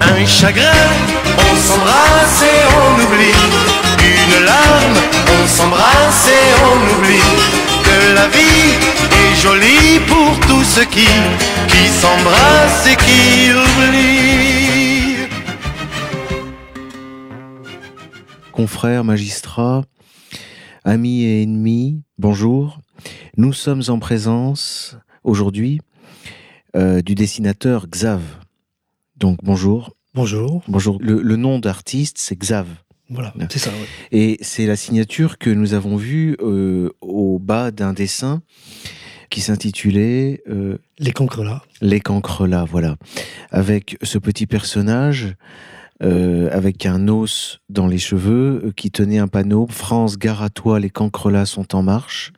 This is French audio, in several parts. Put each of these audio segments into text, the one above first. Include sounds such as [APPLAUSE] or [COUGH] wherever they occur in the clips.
Un chagrin, on s'embrasse et on oublie. Une larme, on s'embrasse et on oublie. Que la vie est jolie pour tous ceux qui, qui s'embrassent et qui oublient. Confrères, magistrats, amis et ennemis, bonjour. Nous sommes en présence aujourd'hui euh, du dessinateur Xav. Donc bonjour. Bonjour. Bonjour. Le, le nom d'artiste, c'est Xav. Voilà, c'est ça. ouais. Et c'est la signature que nous avons vue euh, au bas d'un dessin qui s'intitulait euh, Les cancres là. Les cancres là, voilà. Avec ce petit personnage, euh, avec un os dans les cheveux, qui tenait un panneau France, gare à toi, les cancres là sont en marche.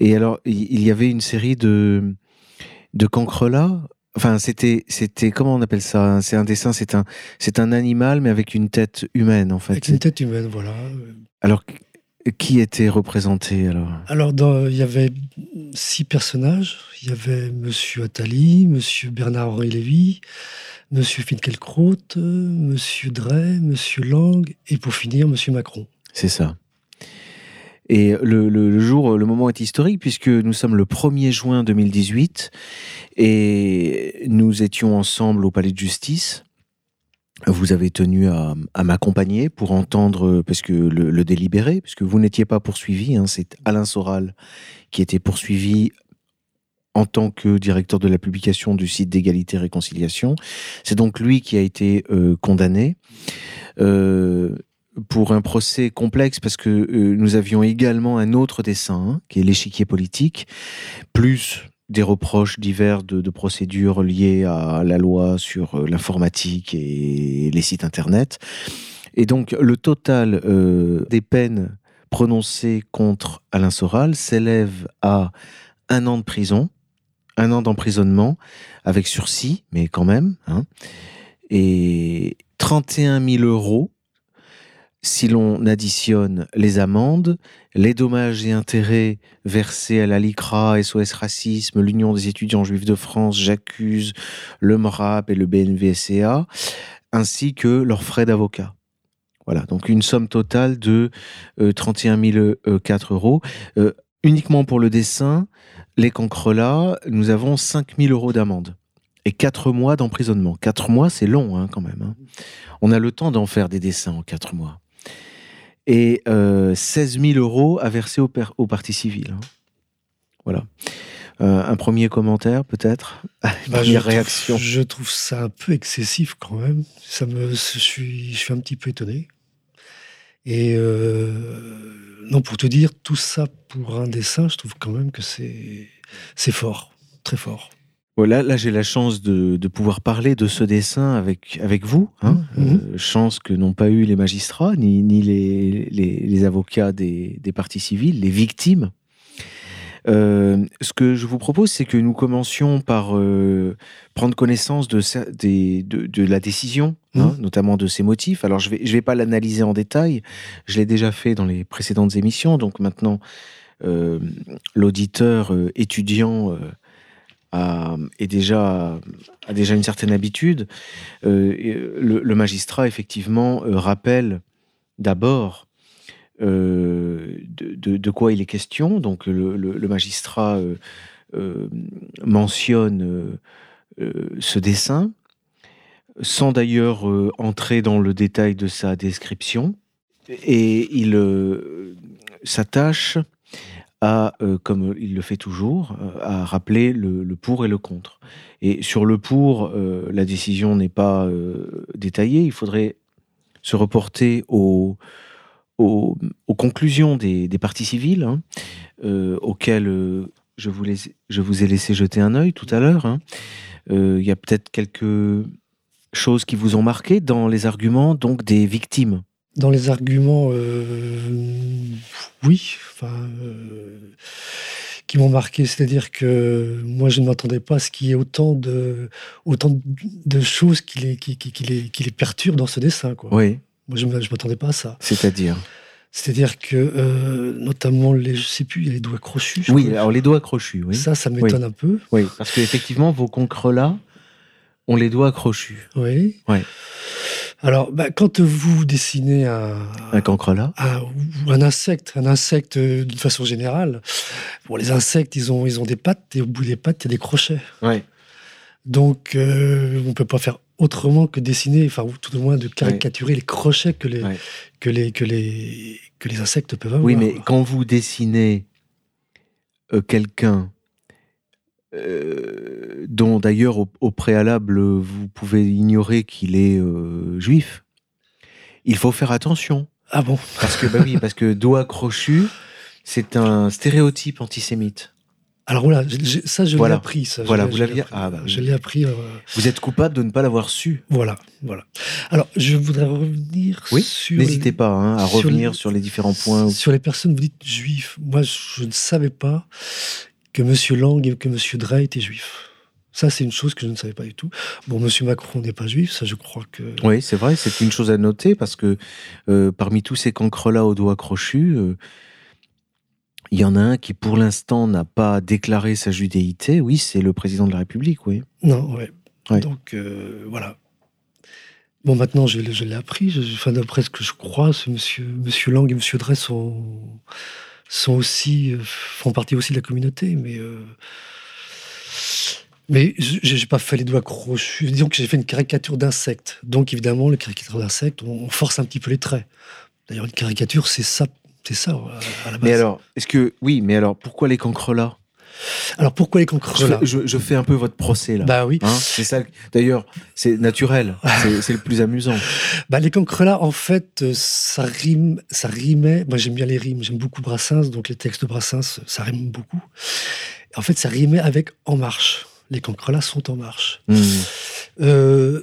Et alors, il y avait une série de, de cancres là. Enfin, c'était, c'était, comment on appelle ça? C'est un dessin, c'est un, c'est un animal, mais avec une tête humaine, en fait. Avec une tête humaine, voilà. Alors, qui était représenté alors? Alors, dans- il y avait six personnages. Il y avait Monsieur Attali, Monsieur Bernard-Henri Lévy, Monsieur Finkielkraut, Monsieur Drey, Monsieur Lang, et pour finir, Monsieur Macron. C'est ça. Et le, jour, le moment est historique puisque nous sommes le 1er juin 2018 et nous étions ensemble au palais de justice. Vous avez tenu à, m'accompagner pour entendre, parce que le, le délibéré, puisque vous n'étiez pas poursuivi, hein, c'est Alain Soral qui était poursuivi en tant que directeur de la publication du site d'égalité et réconciliation. C'est donc lui qui a été euh, condamné. Euh, pour un procès complexe parce que euh, nous avions également un autre dessin hein, qui est l'échiquier politique, plus des reproches divers de, procédures liées à la loi sur euh, l'informatique et les sites internet. Et donc le total euh, des peines prononcées contre Alain Soral s'élève à un an de prison, un an d'emprisonnement avec sursis, mais quand même, hein, et 31 000 euros si l'on additionne les amendes, les dommages et intérêts versés à la LICRA, SOS Racisme, l'Union des étudiants juifs de France, J'accuse, le MRAP et le BNVSCA, ainsi que leurs frais d'avocat. Voilà, donc une somme totale de euh, 31 004 euros. Euh, uniquement pour le dessin, les cancres-là, nous avons 5 000 euros d'amende et 4 mois d'emprisonnement. 4 mois, c'est long hein, quand même. hein. On a le temps d'en faire des dessins en 4 mois et euh, 16 000 euros à verser au, au parti civil. hein. Voilà. Euh, un premier commentaire, peut-être? [LAUGHS] Bah, je, Première trouve, réaction? je trouve ça un peu excessif quand même. Ça me, je, suis, je suis un petit peu étonné. Et euh, non, pour te dire, tout ça pour un dessin, je trouve quand même que c'est fort, très fort. Voilà, là, j'ai la chance de, de pouvoir parler de ce dessin avec, avec vous. hein. Mhm. Euh, chance que n'ont pas eu les magistrats, ni, ni les, les, les avocats des, des parties civiles, les victimes. Euh, ce que je vous propose, c'est que nous commencions par euh, prendre connaissance de, des- de, de la décision, hein, notamment de ses motifs. Alors, je ne vais, je vais pas l'analyser en détail, je l'ai déjà fait dans les précédentes émissions, donc maintenant, l'auditeur étudiant a, est déjà, a déjà une certaine habitude. Euh, le, magistrat, effectivement, euh, rappelle d'abord euh, de, de- quoi il est question. Donc, le, magistrat mentionne ce dessin, sans d'ailleurs entrer dans le détail de sa description. Et il s'attache à, euh, comme il le fait toujours, euh, à rappeler le, pour et le contre. Et sur le pour, euh, la décision n'est pas détaillée. Il faudrait se reporter aux, conclusions des, des parties civiles, hein, auxquelles je, vous ai laissé jeter un œil tout à l'heure. hein. Il y a peut-être quelques choses qui vous ont marqué dans les arguments donc des victimes. Dans les arguments, euh, oui, enfin, euh, qui m'ont marqué. C'est-à-dire que moi, je ne m'attendais pas à ce qu'il y ait autant de, autant de choses qui les, qui, qui- qui les, qui les perturbent dans ce dessin. Quoi. Oui, Moi, je ne m'attendais pas à ça. c'est-à-dire? C'est-à-dire que, euh, notamment, les, je sais plus, il y a les doigts crochus. Oui, crois. alors les doigts crochus, oui. Ça, ça m'étonne un peu. Oui, parce qu'effectivement, vos concres-là ont les doigts crochus. Oui. Ouais. Alors, bah, quand vous dessinez un, Un cancre-là un- ou un insecte, un insecte euh, d'une façon générale, bon, les insectes, ils ont, ils ont des pattes, et au bout des pattes, il y a des crochets. Ouais. Donc, euh, on ne peut pas faire autrement que dessiner, enfin, ou tout au moins de caricaturer les crochets que les, Ouais. que les, que les, que les insectes peuvent avoir. Oui, mais quand vous dessinez euh, quelqu'un euh, dont d'ailleurs au, au préalable vous pouvez ignorer qu'il est euh, juif, il faut faire attention. Ah bon? Parce que, bah oui, parce que doigt crochu, c'est un stéréotype antisémite. Alors voilà, ça, je Voilà. l'ai appris. Ça, Voilà, vous l'aviez- ah, bah oui. Je l'ai appris. euh, Vous êtes coupable de ne pas l'avoir su. voilà, voilà. Alors, je voudrais revenir Oui, sur... N'hésitez pas hein, à sur revenir les- sur les différents points. Sur les personnes, vous dites juifs. Moi, je ne savais pas que M. Lang et que M. Drey étaient juifs. Ça, c'est une chose que je ne savais pas du tout. Bon, M. Macron n'est pas juif, ça, je crois que. Oui, c'est vrai, c'est une chose à noter parce que euh, parmi tous ces cancres-là aux doigts crochus, euh, il y en a un qui pour l'instant n'a pas déclaré sa judéité. Oui, c'est le président de la République, oui. Non, ouais. Ouais. Donc, euh, voilà. Bon, maintenant, je, l'ai- je l'ai appris. Je, enfin, d'après ce que je crois, ce monsieur, monsieur Lang et M. Drey sont, sont aussi, euh, font partie aussi de la communauté, mais. euh, mais je n'ai pas fait les doigts crochus. Disons que j'ai fait une caricature d'insecte. Donc, évidemment, les caricatures d'insectes, on, force un petit peu les traits. D'ailleurs, une caricature, c'est ça, c'est ça à, la base. Mais alors, est-ce que oui, mais alors pourquoi les cancres-là Alors, pourquoi les cancres je, je- je fais un peu votre procès là. Bah oui. Hein, c'est ça. D'ailleurs, c'est naturel. C'est- le plus amusant. [LAUGHS] Bah, les cancres là, en fait, euh, ça rime, ça rimait. Moi, j'aime bien les rimes. J'aime beaucoup Brassens, donc les textes de Brassens, ça rime beaucoup. En fait, ça rimait avec En Marche. Les cancres là sont en marche. Hmm. Euh,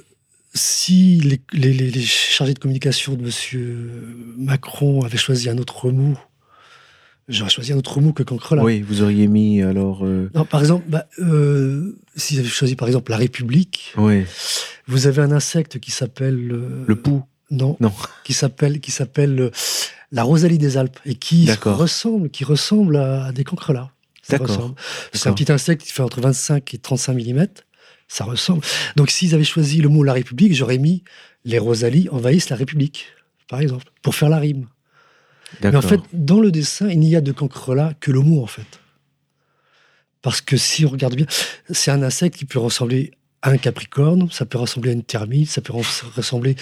si les, les- les- les chargés de communication de Monsieur Macron avaient choisi un autre mot, j'aurais choisi un autre mot que cancre là. Oui, vous auriez mis alors. euh, Non, par exemple, bah, euh, s'ils avaient choisi par exemple la République, oui, vous avez un insecte qui s'appelle euh, le pouls. Non. Non. Qui s'appelle qui s'appelle euh, la Rosalie des Alpes et qui ressemble qui ressemble à, à des cancrelats. Ça D'accord. C'est un petit insecte qui fait entre 25 et 35 mm. Ça ressemble. Donc s'ils avaient choisi le mot la République, j'aurais mis les Rosalies envahissent la République, par exemple, pour faire la rime. Mais en D'accord. fait, dans le dessin, il n'y a de cancrelat que le mot, en fait. Parce que si on regarde bien, c'est un insecte qui peut ressembler à un capricorne, ça peut ressembler à une termite, ça peut res- ressembler.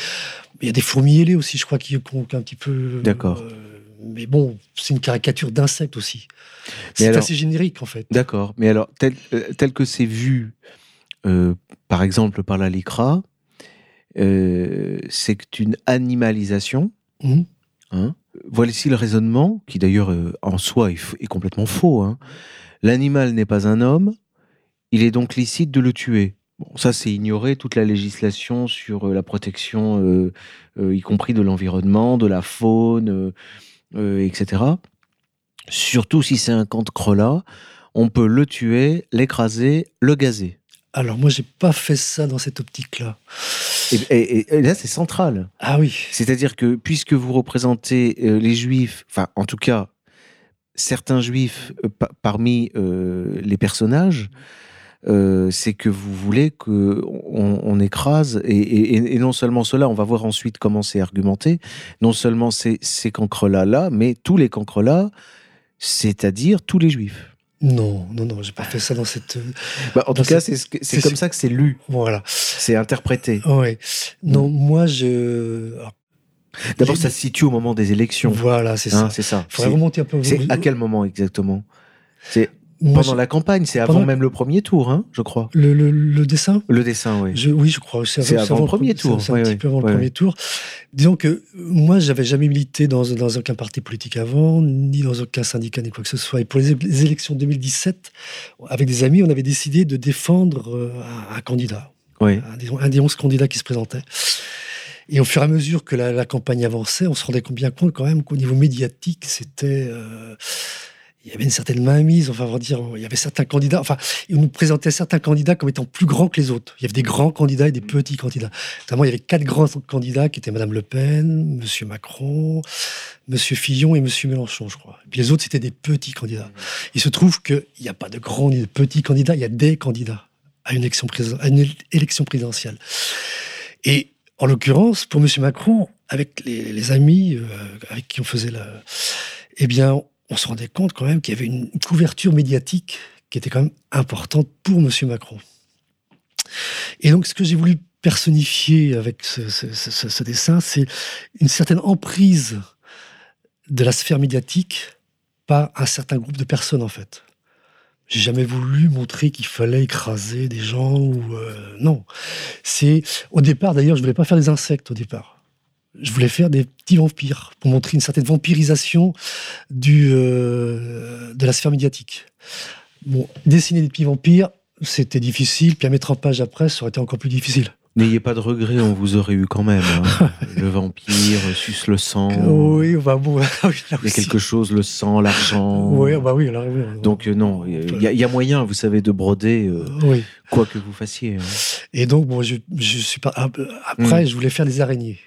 Il y a des fourmis ailées aussi, je crois, qui ont un petit peu. D'accord. euh, mais bon, c'est une caricature d'insecte aussi. C'est assez générique, en fait. D'accord. Mais alors, tel, euh, tel que c'est vu, euh, par exemple, par la LICRA, c'est une animalisation. Mhm. Hein? Voici le raisonnement, qui d'ailleurs euh, en soi est, complètement faux. hein. L'animal n'est pas un homme, il est donc licite de le tuer. Bon, ça, c'est ignorer toute la législation sur euh, la protection, euh, y compris de l'environnement, de la faune, etc. Surtout si c'est un cancre-là, on peut le tuer, l'écraser, le gazer. Alors, moi, j'ai pas fait ça dans cette optique-là. Et, et- et- et là, c'est central. Ah oui. C'est-à-dire que puisque vous représentez euh, les juifs, enfin, en tout cas, certains juifs euh, pa- parmi euh, les personnages, c'est que vous voulez que on, on écrase et, non seulement cela, on va voir ensuite comment c'est argumenté. Non seulement ces, ces cancres-là, là, mais tous les cancres-là, c'est-à-dire tous les juifs. Non, non, non, j'ai pas fait ça dans cette. Bah, en Dans tout cas, c'est ce comme ça que c'est lu, Voilà. c'est interprété. Ouais. Non, moi, je. D'abord, ça se situe au moment des élections. Voilà, c'est Hein, ça. c'est ça. Il faudrait remonter un peu. C'est à quel moment exactement? C'est Moi, pendant la campagne, c'est avant même le premier tour, hein, je crois. le, le- le dessin Le dessin, oui. Je- oui, je crois. C'est C'est avant le premier tour, C'est un oui, petit oui, peu avant oui, le premier tour. Disons que moi, j'avais jamais milité dans, dans aucun parti politique avant, ni dans aucun syndicat, ni quoi que ce soit. Et pour les, les élections 2017, avec des amis, on avait décidé de défendre euh, un, un candidat, Oui. un des, un des 11 candidats qui se présentaient. Et au fur et à mesure que la, la campagne avançait, on se rendait bien compte quand même qu'au niveau médiatique, c'était... euh, il y avait une certaine mainmise, enfin, on va dire, il y avait certains candidats, enfin, on nous présentait certains candidats comme étant plus grands que les autres. Il y avait des grands candidats et des petits candidats. Notamment, il y avait quatre grands candidats qui étaient Madame Le Pen, Monsieur Macron, Monsieur Fillon et Monsieur Mélenchon, je crois. Et puis les autres, c'était des petits candidats. Il se trouve qu'il n'y a pas de grands ni de petits candidats, il y a des candidats à une élection, présidentielle. Et en l'occurrence, pour Monsieur Macron, avec les, amis euh, avec qui on faisait la, eh bien, on se rendait compte quand même qu'il y avait une couverture médiatique qui était quand même importante pour M. Macron. Et donc, ce que j'ai voulu personnifier avec ce, dessin, c'est une certaine emprise de la sphère médiatique par un certain groupe de personnes, en fait. J'ai jamais voulu montrer qu'il fallait écraser des gens ou euh, non. C'est au départ d'ailleurs, je voulais pas faire des insectes au départ je voulais faire des petits vampires pour montrer une certaine vampirisation du, euh, de la sphère médiatique. Bon, dessiner des petits vampires, c'était difficile, puis à mettre en page après, ça aurait été encore plus difficile. N'ayez pas de regrets, on vous aurait eu quand même. Hein. [LAUGHS] le vampire suce le sang. Oui, bah bon. [LAUGHS] il y a quelque chose, le sang, l'argent. Oui, bah oui. donc euh, non, il y, a moyen, vous savez, de broder euh, quoi que vous fassiez. Hein. Et donc bon, je, je suis pas. Après, hmm. je voulais faire des araignées.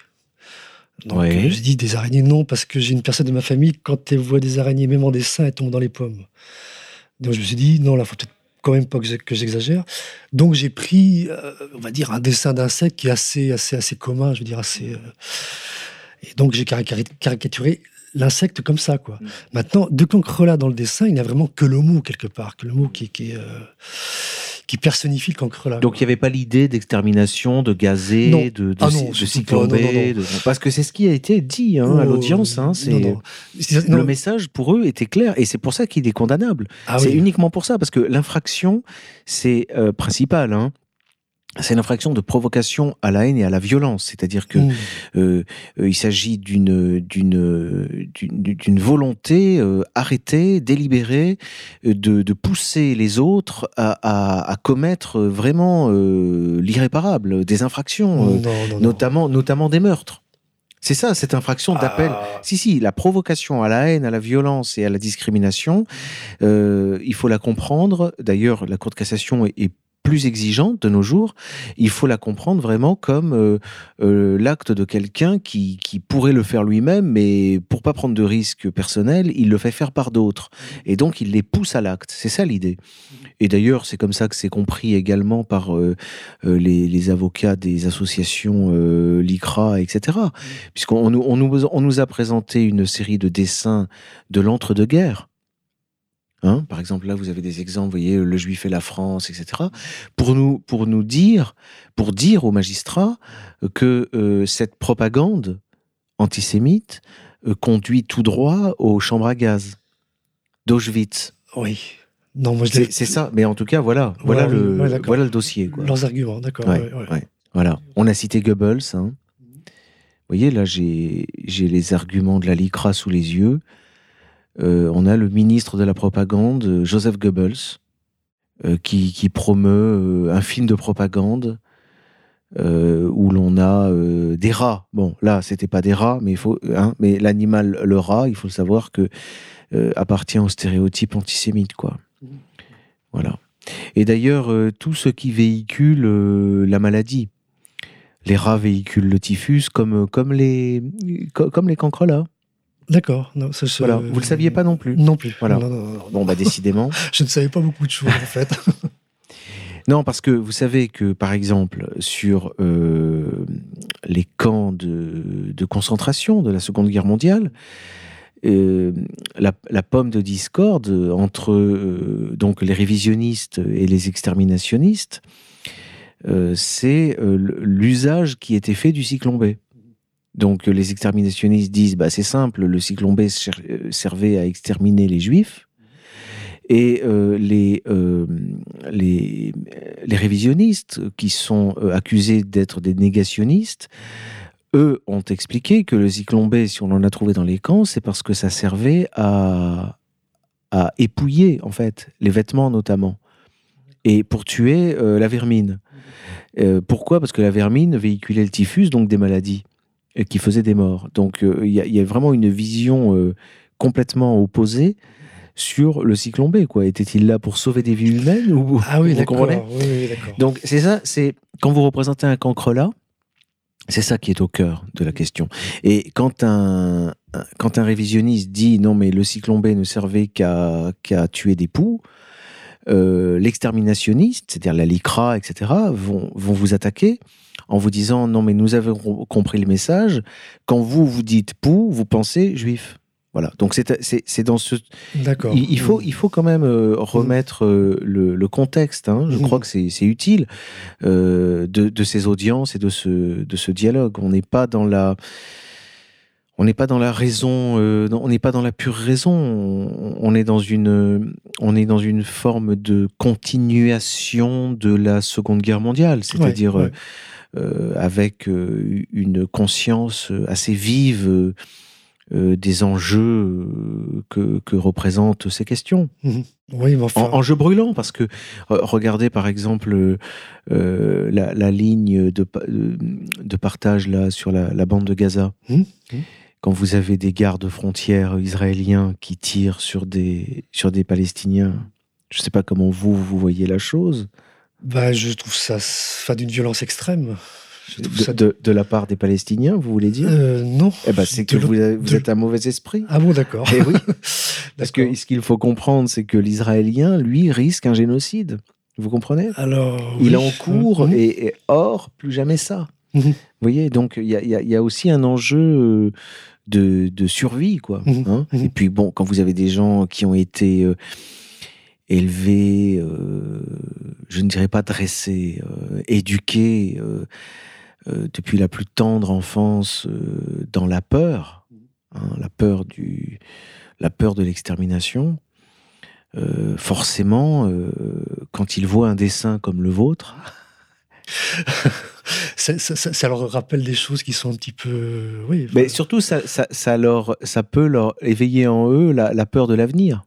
Donc euh, je dis des araignées non parce que j'ai une personne de ma famille quand elle voit des araignées même en dessin elle tombe dans les pommes. Donc je me suis dit non là faut peut-être quand même pas que j'exagère. Donc j'ai pris euh, on va dire un dessin d'insecte qui est assez assez assez commun je veux dire assez euh, et donc j'ai caricaturé l'insecte comme ça quoi. Mm. Maintenant de là dans le dessin il n'y a vraiment que le mot quelque part que le mot qui, qui est qui personnifie le cancre là. Donc il n'y avait pas l'idée d'extermination, de gazer, de, de, ah de, parce que c'est ce qui a été dit hein, à oh, l'audience. Hein, le message pour eux était clair et c'est pour ça qu'il est condamnable. Ah c'est uniquement pour ça parce que l'infraction c'est euh, principal. Hein c'est une infraction de provocation à la haine et à la violence, c'est-à-dire que mmh. euh, euh, il s'agit d'une d'une d'une volonté euh, arrêtée, délibérée, de, de, pousser les autres à, à, à commettre vraiment l'irréparable, des infractions, notamment notamment des meurtres. C'est ça, cette infraction d'appel. Ah. Si, si, la provocation à la haine, à la violence et à la discrimination, il faut la comprendre. D'ailleurs, la Cour de cassation est, est plus exigeante de nos jours, il faut la comprendre vraiment comme euh, euh, l'acte de quelqu'un qui, pourrait le faire lui-même, mais pour pas prendre de risques personnels, il le fait faire par d'autres. Et donc, il les pousse à l'acte. C'est ça l'idée. Et d'ailleurs, c'est comme ça que c'est compris également par euh, les, avocats des associations l'ICRA, etc. Puisqu'on on nous, nous a présenté une série de dessins de l'entre-deux-guerres Hein, par exemple, là, vous avez des exemples, vous voyez, le juif et la France, etc. Pour nous, pour nous dire, pour dire aux magistrats que euh, cette propagande antisémite euh, conduit tout droit aux chambres à gaz d'Auschwitz. Oui. Non, moi c'est ça. Mais en tout cas, voilà, voilà le, voilà le dossier. Quoi. Leurs arguments, d'accord. Voilà. On a cité Goebbels. Hein. Vous voyez, là, j'ai les arguments de la LICRA sous les yeux. Euh, on a le ministre de la propagande, Joseph Goebbels, euh, qui, promeut euh, un film de propagande où l'on a des rats. Bon, là, c'était pas des rats, mais il faut, hein, mais l'animal, le rat, il faut savoir que appartient au stéréotype antisémite, quoi. Voilà. Et d'ailleurs, tout ce qui véhicule la maladie, les rats véhiculent le typhus comme comme les comme les cancrelats. D'accord. Voilà. Vous le saviez pas non plus. Non plus. Voilà. bon, bah décidément. [LAUGHS] je ne savais pas beaucoup de choses en fait. [LAUGHS] non, parce que vous savez que par exemple sur euh, les camps de, concentration de la Seconde Guerre mondiale, euh, la, pomme de discorde entre euh, donc les révisionnistes et les exterminationnistes, c'est l'usage qui était fait du cyclone B. Donc les exterminationnistes disent bah, c'est simple, le cyclone B euh, servait à exterminer les juifs. Et euh, les, euh, les, les, révisionnistes, qui sont accusés d'être des négationnistes, eux ont expliqué que le cyclone B, si on en a trouvé dans les camps, c'est parce que ça servait à, à épouiller, en fait, les vêtements notamment, et pour tuer la vermine. pourquoi? Parce que la vermine véhiculait le typhus, donc des maladies qui faisait des morts. Donc euh, il y, a vraiment une vision euh, complètement opposée sur le cyclone B. Quoi. Était-il là pour sauver des vies humaines ou, Ah oui, d'accord. Oui. Donc c'est ça, c'est quand vous représentez un cancre là, c'est ça qui est au cœur de la question. Et quand un, quand un révisionniste dit non mais le cyclone B ne servait qu'à qu'à tuer des poux, euh, l'exterminationniste, c'est-à-dire la LICRA, etc., vont, vont vous attaquer en vous disant non mais nous avons compris le message. Quand vous vous dites poux, vous pensez juif. Voilà. Donc c'est dans ce D'accord. il, il faut, il faut quand même euh, remettre euh, le, le contexte. hein. Je Mhm. crois que c'est c'est utile euh, de, de ces audiences et de ce, de ce dialogue. On n'est pas dans la, on n'est pas dans la raison, euh, on n'est pas dans la pure raison. On, on est dans une, on est dans une forme de continuation de la Seconde Guerre mondiale, c'est-à-dire Ouais, ouais. euh, avec euh, une conscience assez vive. euh, euh, des enjeux euh, que, que représentent ces questions. Mhm. Oui, mais enfin. En, enjeux brûlants, parce que euh, regardez par exemple euh, euh, la, la ligne de, de, partage là sur la, la bande de Gaza. Mhm. Mhm. Quand vous avez des gardes frontières israéliens qui tirent sur des, sur des Palestiniens, je ne sais pas comment vous, vous voyez la chose, Bah, je trouve ça enfin, d'une violence extrême. Je de, ça. de- de la part des Palestiniens, vous voulez dire? Euh, non. Eh ben, c'est que vous, vous êtes un mauvais esprit. Ah bon, d'accord. Eh oui. [LAUGHS] Parce que ce qu'il faut comprendre, c'est que l'Israélien, lui, risque un génocide. Vous comprenez? Alors. Il est oui. en cours Mhm. et, et or, plus jamais ça. Mhm. Vous voyez, donc y y il y a aussi un enjeu euh, de, de survie, quoi. Mhm. hein. Mhm. Et puis bon, quand vous avez des gens qui ont été euh, élevés, euh, je ne dirais pas dressés, euh, éduqués depuis la plus tendre enfance dans la peur, hein, la peur du, la peur de l'extermination. forcément, quand ils voient un dessin comme le vôtre, [LAUGHS] Ça, ça- ça- ça leur rappelle des choses qui sont un petit peu. Oui. Mais enfin, surtout, ça, leur, ça peut leur éveiller en eux la, la peur de l'avenir.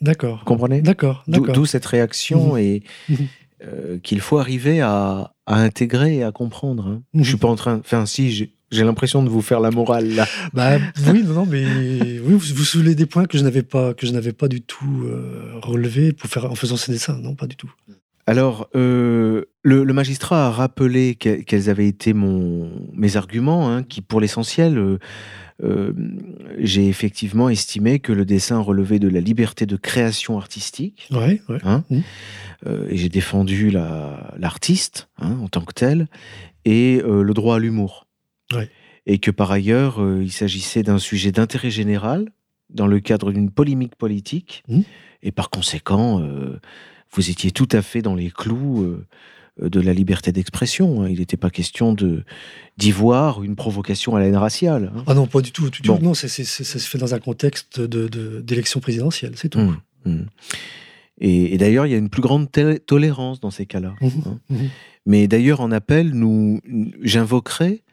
D'accord. Vous comprenez? D'accord. D'où cette réaction et Mhm. euh, qu'il faut arriver à, à intégrer et à comprendre. hein. Mhm. Je suis pas en train. Enfin, si, j'ai l'impression de vous faire la morale là. Bah, [LAUGHS] oui, non, mais oui, vous, vous soulevez des points que je n'avais pas, que je n'avais pas du tout euh, relevés pour faire en faisant ces dessins? Non, pas du tout. Alors, euh, le, le magistrat a rappelé que- quels avaient été mon, mes arguments, hein, qui pour l'essentiel, euh, euh, j'ai effectivement estimé que le dessin relevait de la liberté de création artistique. Ouais, ouais. Hein. Euh, et j'ai défendu la- l'artiste hein, en tant que tel et le droit à l'humour. Ouais. Et que par ailleurs, il s'agissait d'un sujet d'intérêt général dans le cadre d'une polémique politique. Mhm. Et par conséquent, vous étiez tout à fait dans les clous euh, de la liberté d'expression. hein. Il n'était pas question de d'y voir une provocation à la haine raciale. hein. Ah non, pas du tout. du tout. Bon. Non, ça se fait dans un contexte de, de- d'élection présidentielle, c'est tout. Hum, hum. Et, et d'ailleurs, il y a une plus grande tolé- tolérance dans ces cas-là. Mhm, hein. Mais d'ailleurs, en appel, nous, j'invoquerai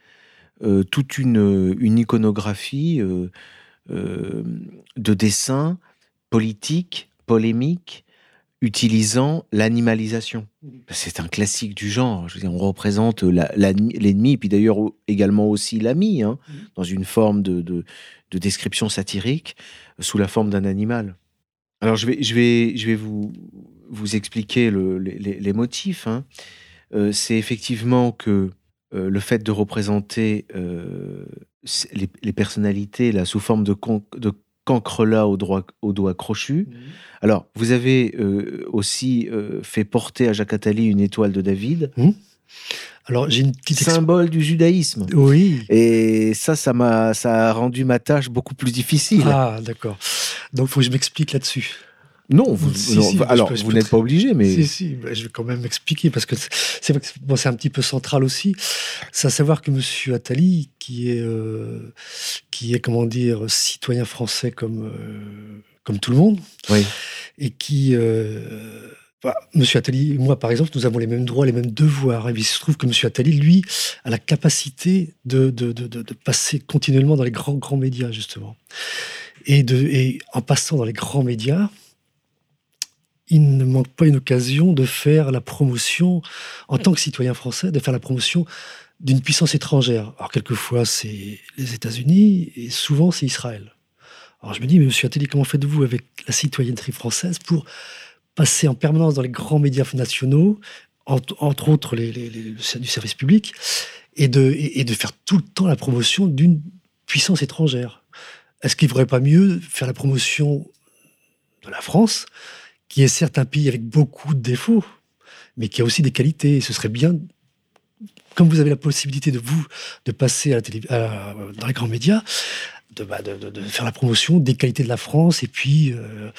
euh, toute une, une iconographie euh, euh, de dessins politiques, polémiques, utilisant l'animalisation. C'est un classique du genre. On représente l'ennemi, puis d'ailleurs également aussi l'ami, hein, dans une forme de, de- de description satirique, sous la forme d'un animal. Alors je vais, vous, expliquer le- les, motifs. hein. Euh, c'est effectivement que euh, le fait de représenter euh, les, personnalités là, sous forme de, de cancrelas au, droit- au doigt crochu. Alors, vous avez euh, aussi euh, fait porter à Jacques Attali une étoile de David, Alors, j'ai une petite. symbole du judaïsme. Oui. Et ça, ça m'a, ça a rendu ma tâche beaucoup plus difficile. Ah, d'accord. Donc, il faut que je m'explique là-dessus. Non, vous, Si, non, si, je alors vous n'êtes pas obligé, mais Si, si, je vais quand même m'expliquer parce que c'est- bon, c'est un petit peu central aussi. C'est à savoir que Monsieur Attali, qui est, euh, qui est comment dire, citoyen français comme, euh, comme tout le monde, oui. et qui. Euh, bah, Monsieur Attali et moi, par exemple, nous avons les mêmes droits, les mêmes devoirs. Et il se trouve que Monsieur Attali, lui, a la capacité de, de, de, de- de passer continuellement dans les grands, grands médias, justement. Et, de, et en passant dans les grands médias, il ne manque pas une occasion de faire la promotion, en tant que citoyen français, de faire la promotion d'une puissance étrangère. Alors, quelquefois, c'est les États-Unis et souvent, c'est Israël. Alors je me dis, mais monsieur Attali, comment faites-vous avec la citoyenneté française pour passer en permanence dans les grands médias nationaux, entre, autres les, du service public, et de, faire tout le temps la promotion d'une puissance étrangère? Est-ce qu'il ne faudrait pas mieux faire la promotion de la France, qui est certes un pays avec beaucoup de défauts, mais qui a aussi des qualités. Et ce serait bien, comme vous avez la possibilité de vous de passer à la télé, dans les grands médias, bah, de, de, faire la promotion des qualités de la France et puis euh,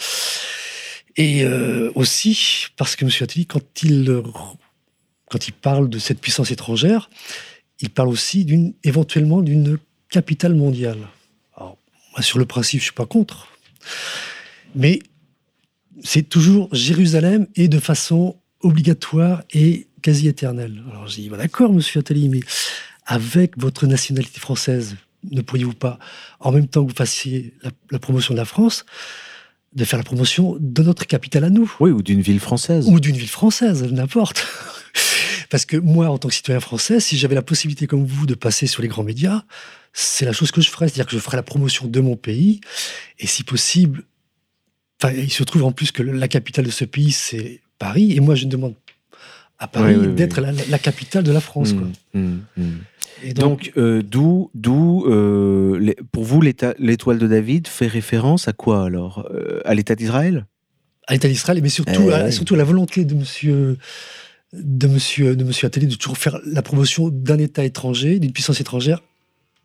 et euh, aussi parce que M. Attali, quand il quand il parle de cette puissance étrangère, il parle aussi d'une éventuellement d'une capitale mondiale. Alors, moi, sur le principe, je suis pas contre, mais c'est toujours Jérusalem et de façon obligatoire et quasi éternelle. Alors je dis, bah, d'accord, monsieur Attali, mais avec votre nationalité française, ne pourriez-vous pas, en même temps que vous fassiez la, promotion de la France, de faire la promotion de notre capitale à nous? Oui, ou d'une ville française. Ou d'une ville française, n'importe. [LAUGHS] Parce que moi, en tant que citoyen français, si j'avais la possibilité comme vous de passer sur les grands médias, c'est la chose que je ferais, c'est-à-dire que je ferais la promotion de mon pays, et si possible, il se trouve en plus que la capitale de ce pays, c'est Paris. Et moi, je demande à Paris d'être la, capitale de la France. Mmh, mmh, mmh. donc, euh, d'où, d'où euh, pour vous, l'étoile de David fait référence à quoi alors? Euh, À l'État d'Israël? À l'État d'Israël, mais surtout, à, surtout la volonté de monsieur, de monsieur, de monsieur Attali de toujours faire la promotion d'un État étranger, d'une puissance étrangère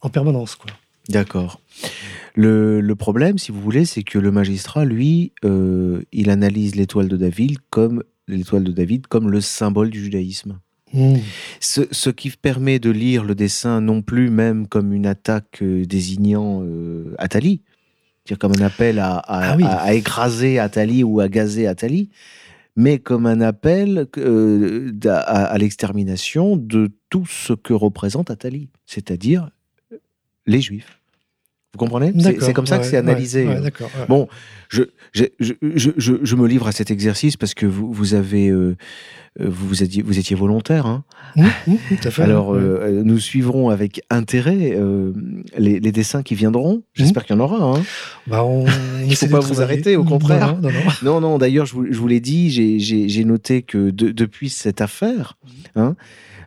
en permanence. Quoi. D'accord. Le, problème, si vous voulez, c'est que le magistrat, lui, euh, il analyse l'étoile de David comme l'étoile de David comme le symbole du judaïsme. Hmm. Ce, qui permet de lire le dessin non plus même comme une attaque euh, désignant euh, Atali, dire comme un appel à, ah écraser Atali ou à gazer Atali, mais comme un appel à, à l'extermination de tout ce que représente Atali, c'est-à-dire les Juifs. Vous comprenez? C'est comme ça que c'est analysé. bon, je je, je, je, me livre à cet exercice parce que vous, vous avez. Euh, euh, vous, étiez, vous étiez volontaire. Hein mmh, mmh, tout à fait. Alors, euh, nous suivrons avec intérêt les, les, dessins qui viendront. J'espère mmh. qu'il y en aura. Hein. Bah on, [LAUGHS] Il ne faut pas vous arrêter, au contraire. Non, non, [LAUGHS] non. non, d'ailleurs, je vous, vous l'ai dit, j'ai noté que depuis cette affaire, hein,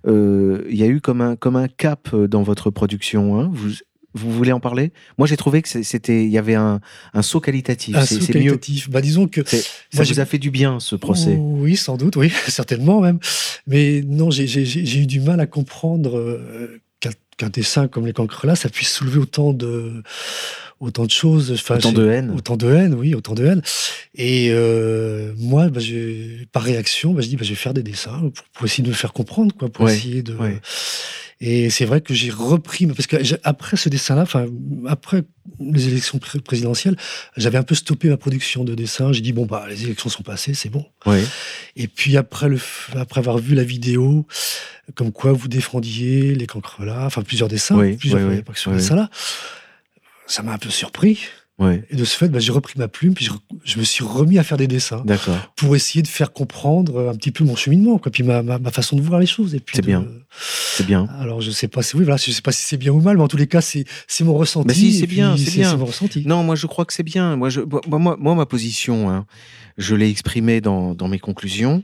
il y a eu comme un, comme un cap dans votre production. Vous, vous voulez en parler? Moi, j'ai trouvé que c'était, il y avait un, saut qualitatif. Un saut qualitatif. Bah, disons que ça vous a fait du bien ce procès. Oui, sans doute, oui, [LAUGHS] certainement même. Mais non, j'ai eu du mal à comprendre euh, qu'un dessin comme les cancres là, ça puisse soulever autant de autant de choses. autant de haine. Autant de haine, oui, autant de haine. Et euh, moi, bah, par réaction, bah, je dis, bah, je vais faire des dessins pour, essayer de me faire comprendre, quoi, pour essayer de. Et c'est vrai que j'ai repris, parce que après ce dessin-là, enfin, après les élections présidentielles, j'avais un peu stoppé ma production de dessin. J'ai dit, bon, bah, les élections sont passées, c'est bon. Et puis après, le, après avoir vu la vidéo, comme quoi vous défendiez les cancres là, enfin, plusieurs dessins, plusieurs dessins-là, ça m'a un peu surpris. Et de ce fait, bah, j'ai repris ma plume, puis je, me suis remis à faire des dessins. Pour essayer de faire comprendre un petit peu mon cheminement, quoi, puis ma, façon de voir les choses. C'est bien. C'est bien. Alors, je sais pas si, oui, voilà, je sais pas si c'est bien ou mal, mais en tous les cas, c'est mon ressenti. Mais si, c'est bien, c'est bien. mon ressenti. Non, moi, je crois que c'est bien. Moi, je, moi, moi, ma position, hein, je l'ai exprimée dans, dans, mes conclusions,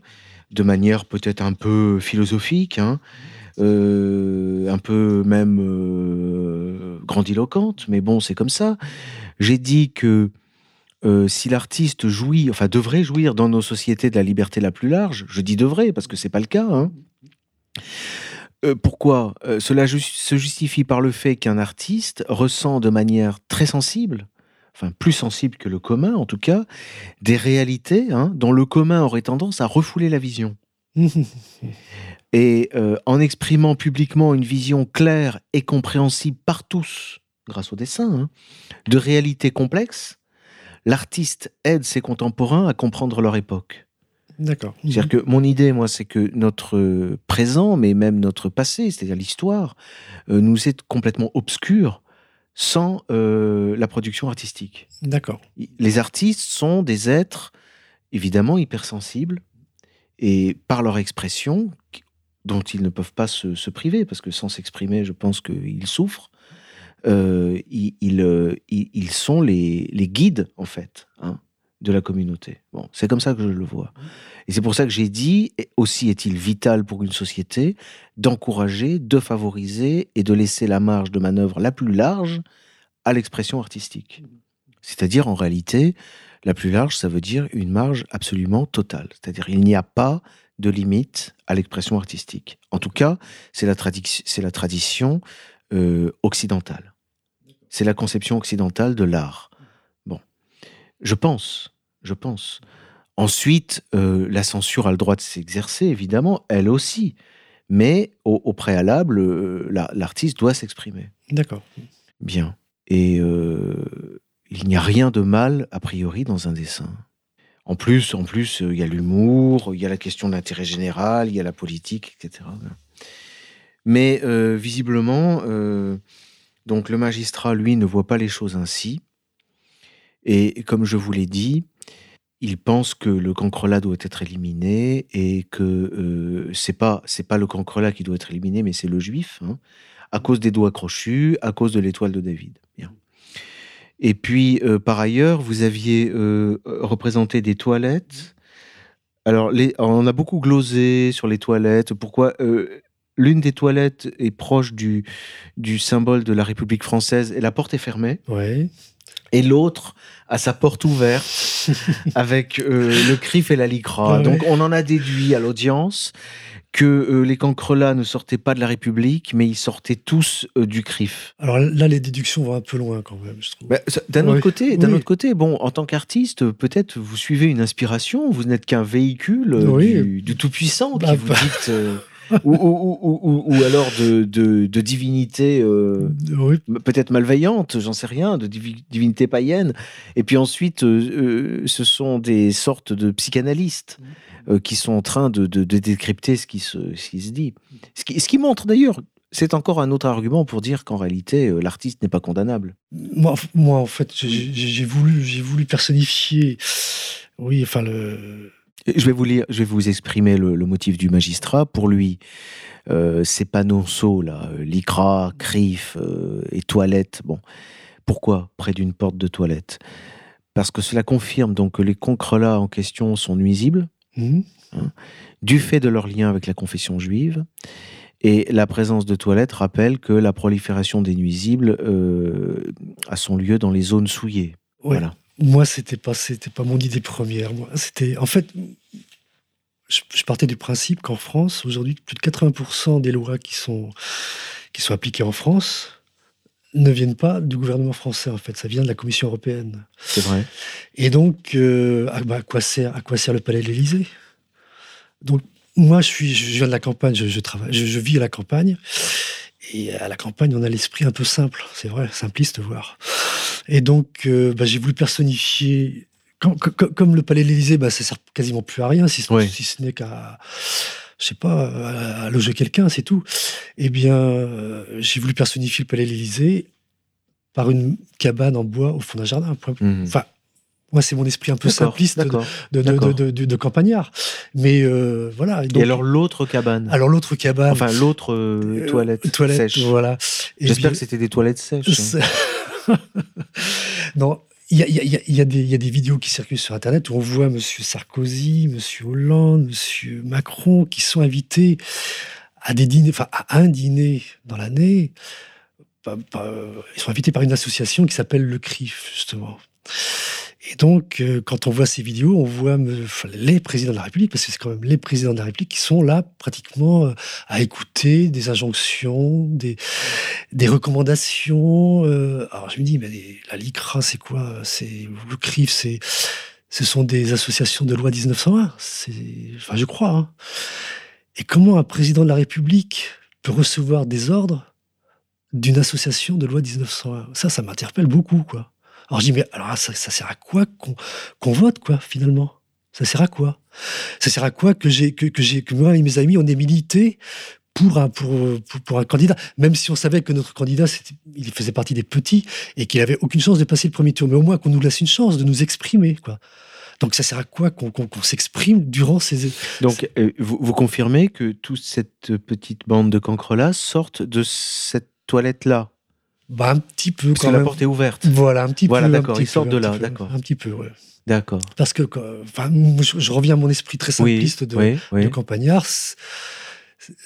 de manière peut-être un peu philosophique, hein, euh, un peu même euh, grandiloquente, mais bon, c'est comme ça. J'ai dit que euh, si l'artiste jouit, enfin devrait jouir dans nos sociétés de la liberté la plus large, je dis devrait parce que c'est pas le cas. Hein. pourquoi Cela se justifie par le fait qu'un artiste ressent de manière très sensible, enfin plus sensible que le commun en tout cas, des réalités hein, dont le commun aurait tendance à refouler la vision. [LAUGHS] Et euh, en exprimant publiquement une vision claire et compréhensible par tous, grâce au dessin, hein, de réalités complexes, l'artiste aide ses contemporains à comprendre leur époque. D'accord. C'est-à-dire mhm. que mon idée, moi, c'est que notre présent, mais même notre passé, c'est-à-dire l'histoire, euh, nous est complètement obscur sans euh, la production artistique. D'accord. Les artistes sont des êtres évidemment hypersensibles et par leur expression, dont ils ne peuvent pas se, priver, parce que sans s'exprimer, je pense qu'ils souffrent. Euh, ils, euh, sont les, guides, en fait, hein, de la communauté. Bon, c'est comme ça que je le vois. Et c'est pour ça que j'ai dit, aussi est-il vital pour une société d'encourager, de favoriser et de laisser la marge de manœuvre la plus large à l'expression artistique. C'est-à-dire, en réalité, la plus large, ça veut dire une marge absolument totale. C'est-à-dire, il n'y a pas de limite à l'expression artistique. En tout cas, c'est la tradition euh, occidentale. C'est la conception occidentale de l'art. Bon, je pense, je pense. Ensuite, euh, la censure a le droit de s'exercer, évidemment, elle aussi. Mais au, au préalable, euh, la- l'artiste doit s'exprimer. D'accord. Bien. Et il n'y a rien de mal, a priori, dans un dessin. En plus, en plus, il y a l'humour, il y a la question de l'intérêt général, il y a la politique, etc. Mais euh, visiblement, euh, donc le magistrat, lui, ne voit pas les choses ainsi. Et comme je vous l'ai dit, il pense que le cancrelat doit être éliminé et que euh, c'est pas c'est pas le cancrelat qui doit être éliminé, mais c'est le juif, hein, à cause des doigts crochus, à cause de l'étoile de David. Et puis, euh, par ailleurs, vous aviez représenté des toilettes. Alors, on a beaucoup glosé sur les toilettes. Pourquoi l'une des toilettes est proche du, du symbole de la République française et la porte est fermée, Ouais. et l'autre a sa porte ouverte [LAUGHS] avec euh, le CRIF et la LICRA. Ouais. Donc, on en a déduit à l'audience que euh, les cancrelats ne sortaient pas de la République, mais ils sortaient tous euh, du CRIF. Alors là, les déductions vont un peu loin quand même, je trouve. Bah, d'un autre côté, d'un oui. autre côté, bon, en tant qu'artiste, peut-être vous suivez une inspiration, vous n'êtes qu'un véhicule Oui. du, du tout-puissant Bah, qui vous bah. dicte, ou, ou- ou- ou- ou- ou alors de, de, de divinité euh, Oui, peut-être malveillante, j'en sais rien, de divi- divinité païenne. Et puis ensuite, euh, euh, ce sont des sortes de psychanalystes euh, qui sont en train de, de- de décrypter ce qui se, ce qui se dit. Ce qui, ce qui montre d'ailleurs, c'est encore un autre argument pour dire qu'en réalité, l'artiste n'est pas condamnable. moi, moi, en fait, j'ai- voulu, j'ai voulu personnifier. Oui, enfin le. Je vais vous lire, je vais vous exprimer le, le motif du magistrat. Pour lui, euh, ces panonceaux là, euh, lycra, crif euh, et toilettes. Bon, pourquoi près d'une porte de toilette? Parce que cela confirme donc que les concrelats en question sont nuisibles Mhm. du fait de leur lien avec la confession juive. Et la présence de toilettes rappelle que la prolifération des nuisibles euh, a son lieu dans les zones souillées. Voilà. Moi, c'était pas, c'était pas mon idée première. Moi, c'était, en fait, je, je partais du principe qu'en France, aujourd'hui, plus de 80% des lois qui sont, qui sont appliquées en France ne viennent pas du gouvernement français. En fait, ça vient de la Commission européenne. C'est vrai. Et donc, euh, à, bah, à quoi sert, à quoi sert le palais de l'Élysée? Donc, moi, je suis, je viens de la campagne, je, je travaille, je, je vis à la campagne. Et à la campagne, on a l'esprit un peu simple, c'est vrai, simpliste, voire. Et donc, euh, bah, j'ai voulu personnifier. Comme, comme- comme le palais de l'Élysée, bah, ça sert quasiment plus à rien, si ce, Ouais. si ce n'est qu'à, je sais pas, à, à loger quelqu'un, c'est tout. Eh bien, euh, j'ai voulu personnifier le palais de l'Élysée par une cabane en bois au fond d'un jardin. Point. Mhm. Moi, c'est mon esprit un peu simpliste de, campagnard. Mais euh, voilà. Et, donc- Et alors l'autre cabane alors l'autre cabane. Enfin, l'autre euh, euh, toilette, toilette, sèche. Voilà. J'espère que c'était des toilettes sèches. hein. [LAUGHS] non, il y a, il y a- il y a- il y a des- vidéos qui circulent sur Internet où on voit Monsieur Sarkozy, Monsieur Hollande, Monsieur Macron qui sont invités à des dîners, enfin à un dîner dans l'année. Ils sont invités par une association qui s'appelle le CRIF justement. Et donc, euh, quand on voit ces vidéos, on voit les présidents de la République, parce que c'est quand même les présidents de la République qui sont là pratiquement euh, à écouter des injonctions, des, recommandations. euh, alors je me dis, mais la LICRA, c'est quoi? C'est le CRIF, c'est ce sont des associations de loi 1901. C'est, enfin, je crois. hein. Et comment un président de la République peut recevoir des ordres d'une association de loi 1901 Ça, ça m'interpelle beaucoup, quoi. Alors je dis, mais alors ça, sert à quoi qu'on vote, quoi, finalement? Ça sert à quoi? Ça sert à quoi que que, que que moi et mes amis on ait milité pour un pour, pour, un candidat, même si on savait que notre candidat il faisait partie des petits et qu'il avait aucune chance de passer le premier tour, mais au moins qu'on nous laisse une chance de nous exprimer, quoi. Donc ça sert à quoi qu'on s'exprime durant ces Donc, euh, vous, vous confirmez que toute cette petite bande de cancrelats sortent de cette toilette-là? Bah, un petit peu Parce quand que la même. porte est ouverte. Voilà, un petit Voilà, peu. un d'accord, ils sortent de là, d'accord. Un petit peu, ouais. D'accord. Parce que, enfin, je, je reviens à mon esprit très Oui, simpliste de, oui, oui. de campagnard.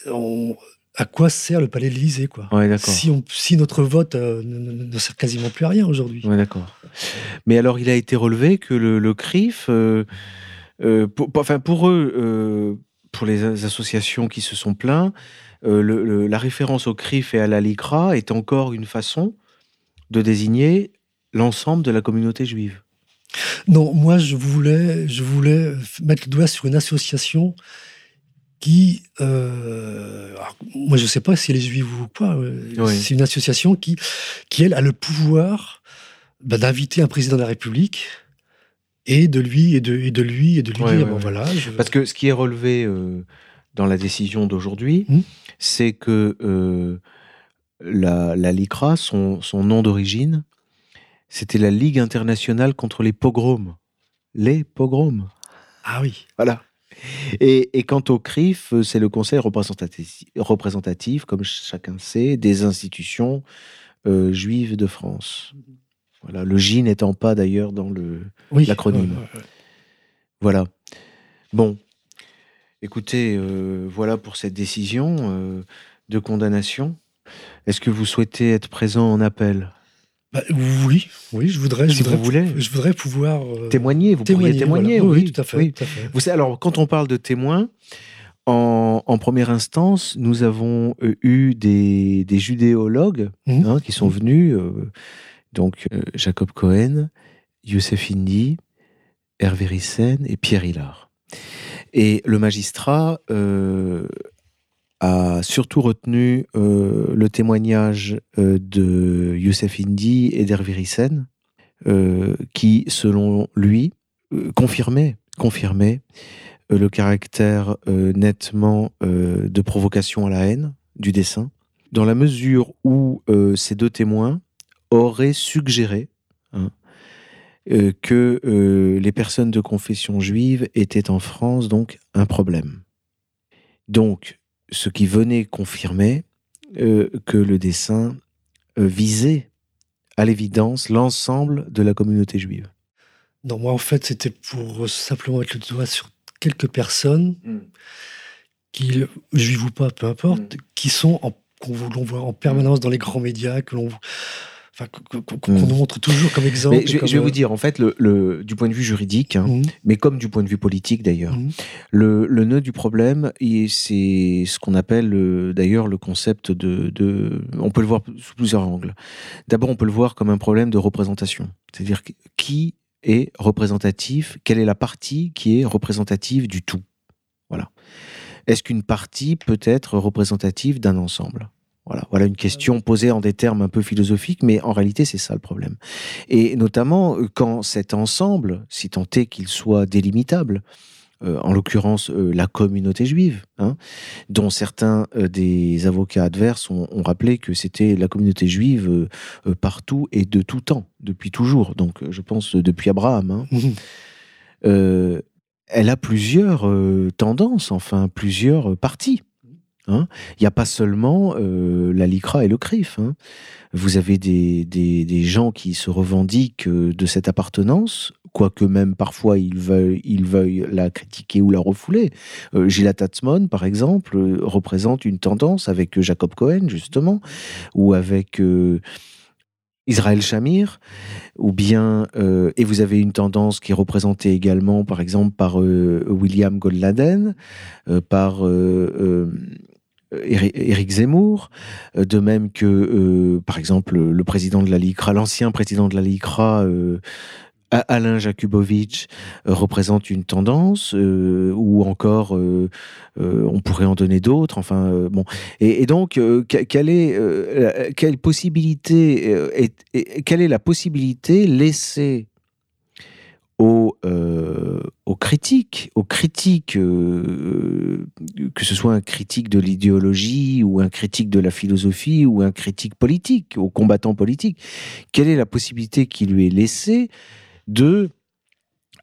On- à quoi sert le palais de l'Élysée, quoi? Ouais, si, on, si notre vote euh, ne, sert quasiment plus à rien aujourd'hui. Ouais, d'accord. Mais alors, il a été relevé que le, le CRIF, euh, euh, pour, pour- enfin, pour eux, pour les as- associations qui se sont plaints, le- le- la référence au CRIF et à la LICRA est encore une façon de désigner l'ensemble de la communauté juive. Non, moi, je voulais, je voulais mettre le doigt sur une association qui. euh, alors, moi, je ne sais pas si elle est juive ou pas. euh, Oui. C'est une association qui, qui, elle, a le pouvoir bah, d'inviter un président de la République et de lui et de, et de lui et de lui Ouais, dire ouais, bon, ouais. voilà. je- Parce que ce qui est relevé euh, dans la décision d'aujourd'hui, Mhm. C'est que euh, la, la LICRA, son, son nom d'origine, c'était la Ligue internationale contre les pogroms. Les pogroms. Ah oui. Voilà. Et, et quant au CRIF, euh, c'est le Conseil représentatif, représentatif, comme chacun sait, des institutions euh, juives de France. Voilà, le J n'étant pas d'ailleurs dans le. oui. L'acronyme. Ouais, ouais, ouais. Voilà. Bon. Écoutez, euh, voilà pour cette décision euh, de condamnation. Est-ce que vous souhaitez être présent en appel? Bah, oui, oui, je voudrais. Je Si voudrais, vous voulez. Je voudrais pouvoir. euh, Témoigner, vous pourriez témoigner, voilà. oui, oui, tout à fait. oui. tout à fait. Vous savez, alors, quand on parle de témoins, en, en première instance, nous avons eu des, des judéologues Mhm. hein, qui sont venus, euh, donc euh, Jacob Cohen, Youssef Indy, Hervé Rissen et Pierre Hillard. Et le magistrat euh, a surtout retenu euh, le témoignage euh, de Youssef Indy et d'Hervé Rissen, qui, selon lui, confirmait, confirmait le caractère nettement de provocation à la haine du dessin, dans la mesure où ces deux témoins auraient suggéré hein, euh, que euh, les personnes de confession juive étaient en France donc un problème. Donc, ce qui venait confirmer euh, que le dessin visait à l'évidence l'ensemble de la communauté juive. Non, moi, en fait, c'était pour simplement mettre le doigt sur quelques personnes qui, juives ou pas, peu importe, qui sont en qu'on l'on voit en permanence dans les grands médias, que l'on qu'on nous montre toujours comme exemple. Mais je, vais- comme, je vais vous dire, en fait, le, le- du point de vue juridique, hein, mhm, mais comme du point de vue politique d'ailleurs, mhm. le, le nœud du problème, c'est ce qu'on appelle euh, d'ailleurs le concept de, de- On peut le voir sous plusieurs angles. D'abord, on peut le voir comme un problème de représentation. C'est-à-dire qui est représentatif, quelle est la partie qui est représentative du tout. Voilà. Est-ce qu'une partie peut être représentative d'un ensemble? Voilà, voilà une question posée en des termes un peu philosophiques, mais en réalité, c'est ça le problème. Et notamment euh, quand cet ensemble, si tant est qu'il soit délimitable, euh, en l'occurrence euh, la communauté juive, hein, dont certains euh, des avocats adverses ont, ont rappelé que c'était la communauté juive partout et de tout temps, depuis toujours, donc je pense depuis Abraham. hein. [LAUGHS] Elle a plusieurs tendances, enfin plusieurs euh, hein. Il n'y a pas seulement euh, la LICRA et le CRIF. hein. Vous avez des, gens qui se revendiquent euh, de cette appartenance, quoique même parfois ils veuillent, la critiquer ou la refouler. Euh, Gilles Tatzmon, par exemple, représente une tendance avec Jacob Cohen, justement, ou avec Israël Shamir, ou bien, et vous avez une tendance qui est représentée également, par exemple, par William Goldladen, par Éric Éric Zemmour, euh, de même que, euh, par exemple, le président de la LICRA, l'ancien président de la LICRA, euh, Alain Jakubowicz, euh, représente une tendance, euh, ou encore, euh, euh, on pourrait en donner d'autres, enfin, euh, bon. Et, donc, euh, que- quelle est, euh, quelle possibilité, euh, quelle est la possibilité laissée aux, euh, aux critiques, aux critiques, euh, que ce soit un critique de l'idéologie ou un critique de la philosophie ou un critique politique, aux combattants politiques, quelle est la possibilité qui lui est laissée de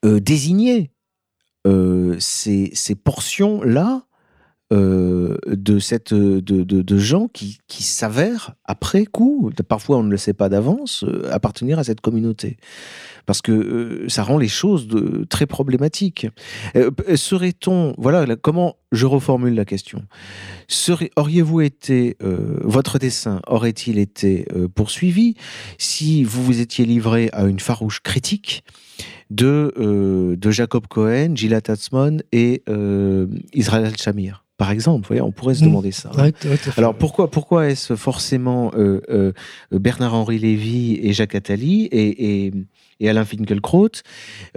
euh, désigner euh, ces, ces portions-là euh, de, cette, de, de, gens qui, qui s'avèrent, après coup, parfois on ne le sait pas d'avance, euh, appartenir à cette communauté. Parce que euh, ça rend les choses de, très problématiques. Serait-on, voilà, comment je reformule la question. Auriez-vous été, votre dessin aurait-il été poursuivi si vous vous étiez livré à une farouche critique de, de Jacob Cohen, Gilad Tatzmon et Israël Shamir par exemple? Voyez, on pourrait se mmh. demander ça. Alors pourquoi, pourquoi est-ce forcément euh, euh, Bernard-Henri Lévy et Jacques Attali et, et, Alain Finkielkraut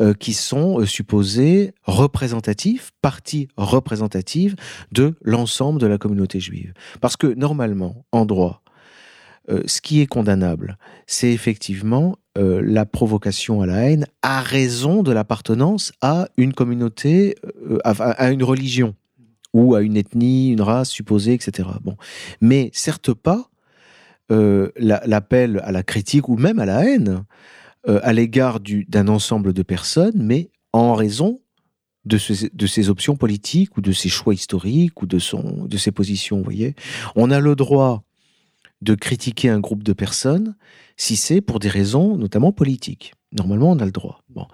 euh, qui sont supposés représentatifs, partie représentative de l'ensemble de la communauté juive Parce que normalement, en droit, ce qui est condamnable, c'est effectivement la provocation à la haine à raison de l'appartenance à une communauté, à, une religion ou à une ethnie, une race supposée, etc. Bon. Mais certes pas euh, l'appel à la critique ou même à la haine euh, à l'égard d'un ensemble de personnes, mais en raison de, ses options politiques ou de ses choix historiques ou de, ses positions. Voyez, on a le droit de critiquer un groupe de personnes si c'est pour des raisons notamment politiques. Normalement, on a le droit. Bon.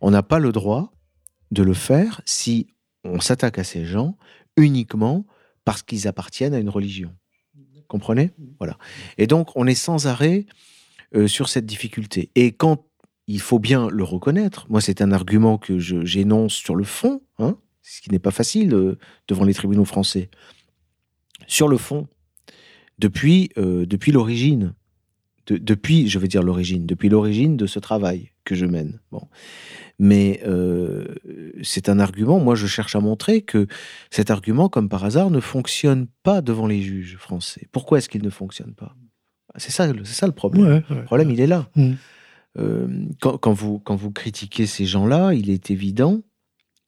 On n'a pas le droit de le faire si on s'attaque à ces gens uniquement parce qu'ils appartiennent à une religion. Comprenez? Voilà. Et donc, on est sans arrêt euh, sur cette difficulté. Et quand il faut bien le reconnaître, moi, c'est un argument que j'énonce sur le fond, hein, ce qui n'est pas facile euh, devant les tribunaux français. Sur le fond, depuis, euh, l'origine, depuis, je veux dire l'origine, depuis l'origine de ce travail que je mène. Bon. Mais c'est un argument, moi je cherche à montrer que cet argument, comme par hasard, ne fonctionne pas devant les juges français. Pourquoi est-ce qu'il ne fonctionne pas? C'est ça, ça le problème. Le problème, il est là. Mmh. Euh, quand, vous, quand vous critiquez ces gens-là, il est évident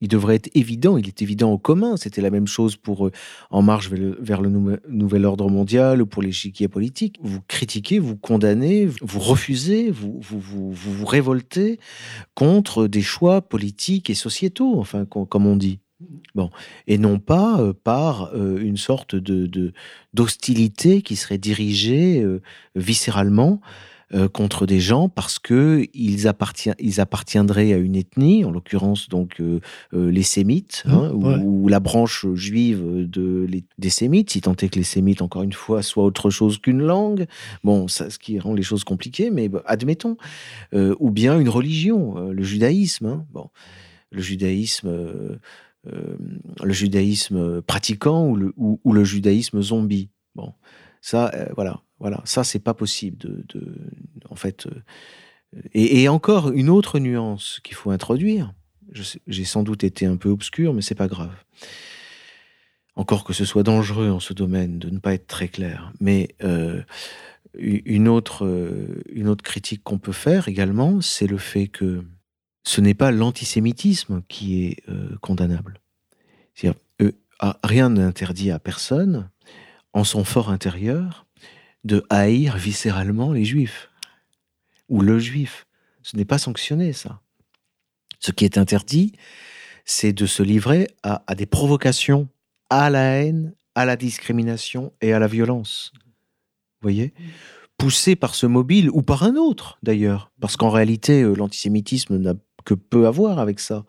il devrait être évident, il est évident au commun. C'était la même chose pour euh, En marche vers le, nouvel ordre mondial ou pour l'échiquier politique. Vous critiquez, vous condamnez, vous refusez, vous vous, vous, vous, révoltez contre des choix politiques et sociétaux, enfin, comme on dit. Bon, et non pas euh, par euh, une sorte de d'hostilité qui serait dirigée viscéralement euh, contre des gens parce que ils, ils appartiendraient à une ethnie, en l'occurrence donc les Sémites, hein, ou, la branche juive de, des Sémites, si tant est que les Sémites, encore une fois, soient autre chose qu'une langue. Bon, ça, ce qui rend les choses compliquées, mais admettons. ou bien une religion, le judaïsme. Hein. bon, le judaïsme. Le judaïsme pratiquant ou le, ou le judaïsme zombie. Bon, ça, voilà. Voilà, ça c'est pas possible de, en fait. Euh, et, encore une autre nuance qu'il faut introduire. J'ai sans doute été un peu obscur, mais c'est pas grave. Encore que ce soit dangereux en ce domaine de ne pas être très clair. Mais euh, une, autre, euh, une autre critique qu'on peut faire également, c'est le fait que ce n'est pas l'antisémitisme qui est condamnable. C'est-à-dire, rien n'interdit à personne, en son fort intérieur, de haïr viscéralement les juifs ou le juif. Ce n'est pas sanctionné, ça. Ce qui est interdit, c'est de se livrer à, des provocations, à la haine, à la discrimination et à la violence. Voyez? Poussé par ce mobile ou par un autre, d'ailleurs. Parce qu'en réalité, euh, l'antisémitisme n'a que peu à voir avec ça.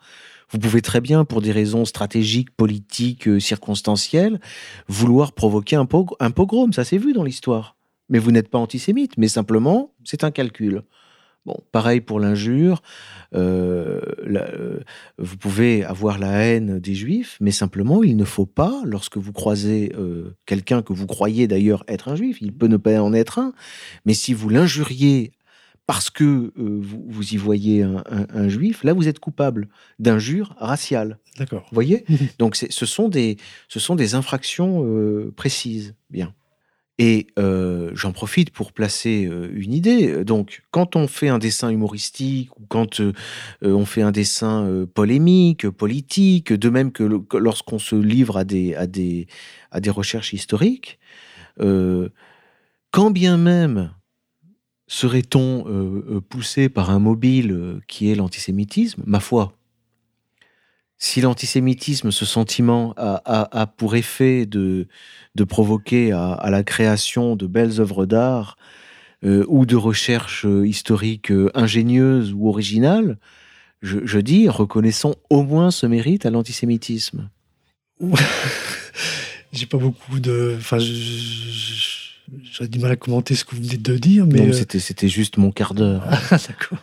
Vous pouvez très bien, pour des raisons stratégiques, politiques, euh, circonstancielles, vouloir provoquer un, pogrom. Ça s'est vu dans l'histoire mais vous n'êtes pas antisémite, mais simplement, c'est un calcul. Bon, pareil pour l'injure. Euh, euh, vous pouvez avoir la haine des juifs, mais simplement, il ne faut pas, lorsque vous croisez quelqu'un que vous croyez d'ailleurs être un juif, il peut ne pas en être un, mais si vous l'injuriez parce que vous, y voyez un, juif, là, vous êtes coupable d'injure raciale. D'accord. Vous voyez? [LAUGHS] Donc, ce sont, des, ce sont des infractions précises. Bien. Et euh, j'en profite pour placer euh, une idée. Donc, quand on fait un dessin humoristique ou quand euh, on fait un dessin polémique, politique, de même que, lorsqu'on se livre à des, à des, à des recherches historiques, quand bien même serait-on poussé par un mobile qui est l'antisémitisme, ma foi, si l'antisémitisme, ce sentiment, a, pour effet de, de provoquer à, la création de belles œuvres d'art euh, ou de recherches historiques ingénieuses ou originales, je, dis, reconnaissons au moins ce mérite à l'antisémitisme. [LAUGHS] J'ai pas beaucoup de. J'aurais du mal à commenter ce que vous venez de dire, mais. Non, euh, c'était, juste mon quart d'heure. [LAUGHS] Ah, d'accord.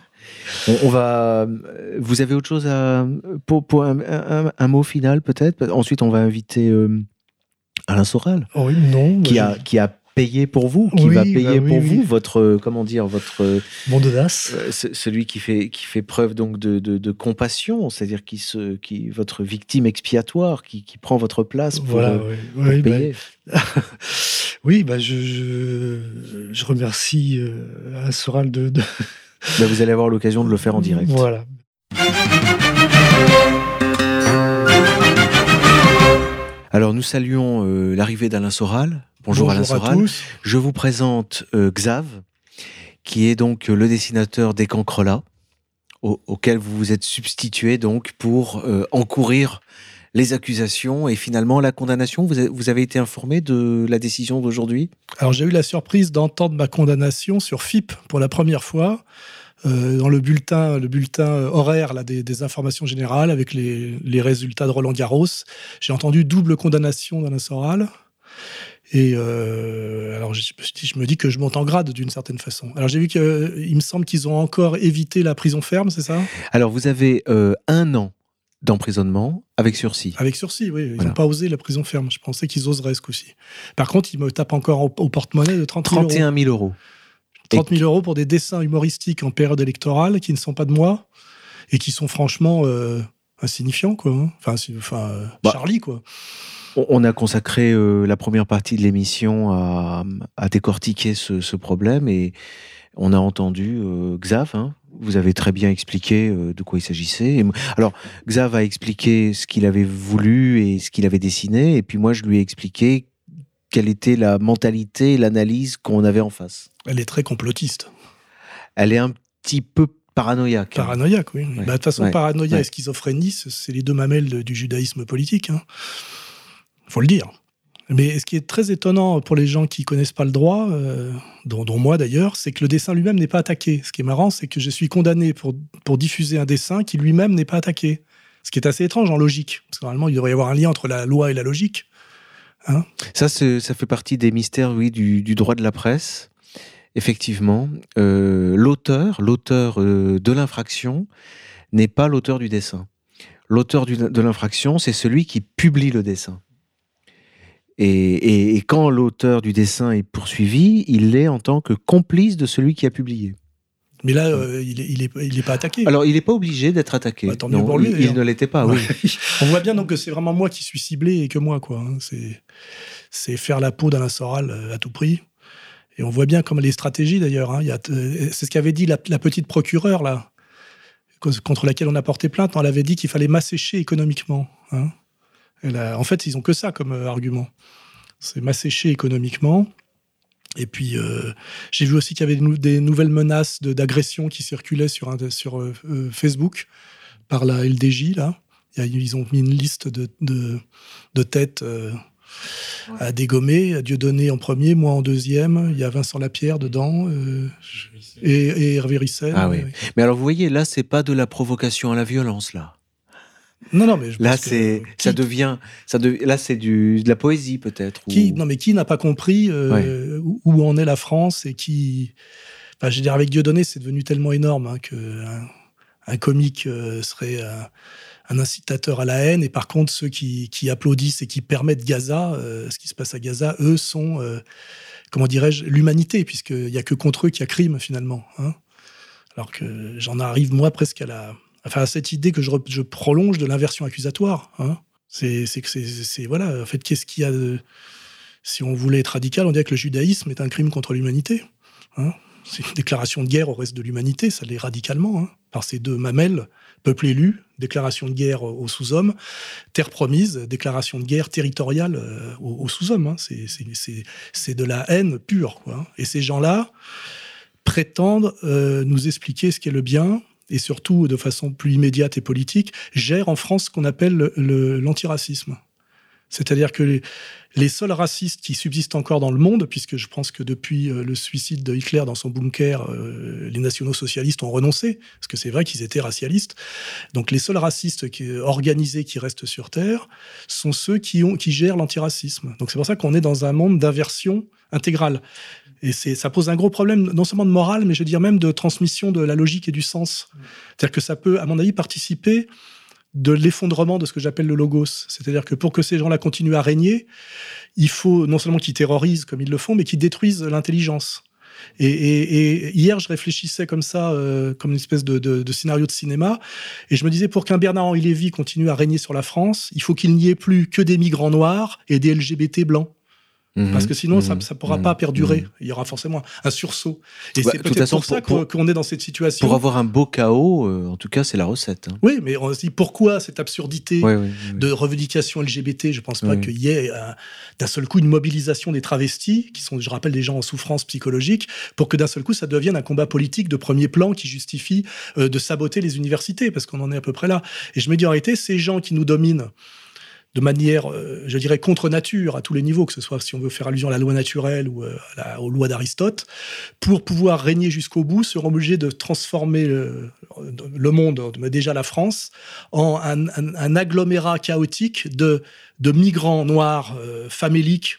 On, va. Vous avez autre chose à. Pour, un, mot final, peut-être? Ensuite, on va inviter euh, Alain Soral. Oh oui, non. Qui, a, qui a payé pour vous, qui va payer bah pour vous votre euh, comment dire votre bon d'audace, euh, celui qui fait qui fait preuve donc de, de, compassion, c'est-à-dire qui se qui votre victime expiatoire, qui, qui prend votre place pour, voilà, euh, payer. Bah, [LAUGHS] oui, bah je, je, remercie Alain Soral de. de... Bah, vous allez avoir l'occasion de le faire en direct. Voilà. Alors nous saluons l'arrivée d'Alain Soral, Bonjour, Alain Soral. Je vous présente euh, Xav, qui est donc le dessinateur des Cancrelats, auquel vous vous êtes substitué donc pour euh, encourir les accusations et finalement la condamnation. Vous avez, été informé de la décision d'aujourd'hui? Alors j'ai eu la surprise d'entendre ma condamnation sur FIP pour la première fois. Euh, dans le bulletin, le bulletin horaire là, des, informations générales avec les, les résultats de Roland Garros. J'ai entendu double condamnation d'Alain Soral. Et euh, alors, je, je, me dis que je monte en grade d'une certaine façon. Alors, j'ai vu qu'il me semble qu'ils ont encore évité la prison ferme, c'est ça? Alors, vous avez euh, un an d'emprisonnement avec sursis. Avec sursis, oui. Ils n'ont pas osé la prison ferme. Je pensais qu'ils oseraient ce coup-ci. Par contre, ils me tapent encore au, porte-monnaie de 30 000 31 000 euros. 30 000 euros pour des dessins humoristiques en période électorale qui ne sont pas de moi et qui sont franchement euh, insignifiants, quoi. Hein. Enfin, enfin bah, Charlie, quoi. On a consacré euh, la première partie de l'émission à, décortiquer ce, problème et on a entendu euh, Xav. Hein. vous avez très bien expliqué euh, de quoi il s'agissait. Alors, Xav a expliqué ce qu'il avait voulu et ce qu'il avait dessiné, et puis moi, je lui ai expliqué quelle était la mentalité, l'analyse qu'on avait en face. Elle est très complotiste. Elle est un petit peu paranoïaque. Paranoïaque, oui. Bah, de toute façon, paranoïa et schizophrénie, c'est les deux mamelles du judaïsme politique. Hein faut le dire. Mais ce qui est très étonnant pour les gens qui connaissent pas le droit, euh, dont, moi d'ailleurs, c'est que le dessin lui-même n'est pas attaqué. Ce qui est marrant, c'est que je suis condamné pour, pour diffuser un dessin qui lui-même n'est pas attaqué. Ce qui est assez étrange en logique. Parce que normalement, il devrait y avoir un lien entre la loi et la logique. Hein ça, ça fait partie des mystères, oui, du, droit de la presse. Effectivement, euh, l'auteur, l'auteur euh, de l'infraction n'est pas l'auteur du dessin. L'auteur de l'infraction, c'est celui qui publie le dessin. Et, quand l'auteur du dessin est poursuivi, il l'est en tant que complice de celui qui a publié. Mais là, euh, il, n'est est, pas attaqué. Alors, il n'est pas obligé d'être attaqué. Bah, il, ne l'était pas, oui. [LAUGHS] On voit bien donc que c'est vraiment moi qui suis ciblé et que moi, quoi. Hein. C'est faire la peau d'Alain Soral euh, à tout prix. Et on voit bien comme les stratégies, d'ailleurs. Hein. C'est ce qu'avait dit la, petite procureure, là, contre laquelle on a porté plainte. Elle avait dit qu'il fallait m'assécher économiquement. Hein en fait, ils ont que ça comme euh, argument. C'est m'assécher économiquement. Et puis, euh, j'ai vu aussi qu'il y avait des, nouvelles menaces d'agression qui circulaient sur, sur euh, Facebook par la LDJ. Là. Ils ont mis une liste de, de, têtes à dégommer. À Dieudonné en premier, moi en deuxième. Il y a Vincent Lapierre dedans et, Hervé Rissel. Ah oui. Mais alors, vous voyez, là, c'est pas de la provocation à la violence, là. Non, non, mais je là, c'est, ça devient, ça là, c'est du, de la poésie peut-être. Qui, non, mais qui n'a pas compris euh, où, en est la France et qui, enfin, je veux dire, avec Dieudonné, c'est devenu tellement énorme hein, que un, comique euh, serait un, incitateur à la haine, et par contre, ceux qui, qui applaudissent et qui permettent Gaza, euh, ce qui se passe à Gaza, eux sont, comment dirais-je, l'humanité, puisqu'il y a que contre eux qu'il y a crime finalement. Hein. Alors que j'en arrive moi presque à la enfin cette idée que je, prolonge de l'inversion accusatoire. Hein. C'est que c'est voilà, en fait, qu'est-ce qu'il y a de, si on voulait être radical, on dirait que le judaïsme est un crime contre l'humanité. Hein. C'est une déclaration de guerre au reste de l'humanité, ça l'est radicalement, hein, par ces deux mamelles, peuple élu, déclaration de guerre aux sous-hommes, terre promise, déclaration de guerre territoriale euh, aux, sous-hommes. C'est de la haine pure. Quoi, Et ces gens-là prétendent euh, nous expliquer ce qu'est le bien, et surtout de façon plus immédiate et politique, gère en France ce qu'on appelle l'antiracisme. C'est-à-dire que les, seuls racistes qui subsistent encore dans le monde, puisque je pense que depuis euh, le suicide de Hitler dans son bunker, euh, les nationaux socialistes ont renoncé, parce que c'est vrai qu'ils étaient racialistes. Donc les seuls racistes qui, organisés qui restent sur Terre sont ceux qui, qui gèrent l'antiracisme. Donc c'est pour ça qu'on est dans un monde d'inversion intégrale. Et ça pose un gros problème, non seulement de morale, mais je veux dire même de transmission de la logique et du sens. C'est-à-dire que ça peut, à mon avis, participer de l'effondrement de ce que j'appelle le logos. C'est-à-dire que pour que ces gens-là continuent à régner, il faut non seulement qu'ils terrorisent comme ils le font, mais qu'ils détruisent l'intelligence. Et, hier, je réfléchissais comme ça, euh, comme une espèce de, scénario de cinéma, et je me disais, pour qu'un Bernard-Henri Lévy continue à régner sur la France, il faut qu'il n'y ait plus que des migrants noirs et des LGBT blancs. Mhm. Parce que sinon, ça ne mhm. pourra pas mhm. perdurer. Il y aura forcément un sursaut. Et bah, c'est peut-être pour ça qu'on est dans cette situation. Pour avoir un beau chaos, euh, en tout cas, c'est la recette. Hein. Oui, mais on se dit pourquoi cette absurdité de revendication LGBT Je ne pense pas qu'il y ait euh, d'un seul coup une mobilisation des travestis, qui sont, je rappelle, des gens en souffrance psychologique, pour que d'un seul coup, ça devienne un combat politique de premier plan qui justifie euh, de saboter les universités, parce qu'on en est à peu près là. Et je me dis en réalité, ces gens qui nous dominent, de manière, euh, je dirais, contre nature à tous les niveaux, que ce soit si on veut faire allusion à la loi naturelle ou euh, aux lois d'Aristote, pour pouvoir régner jusqu'au bout, seront obligés de transformer le, monde, mais déjà la France, en un, agglomérat chaotique de, de migrants noirs euh, faméliques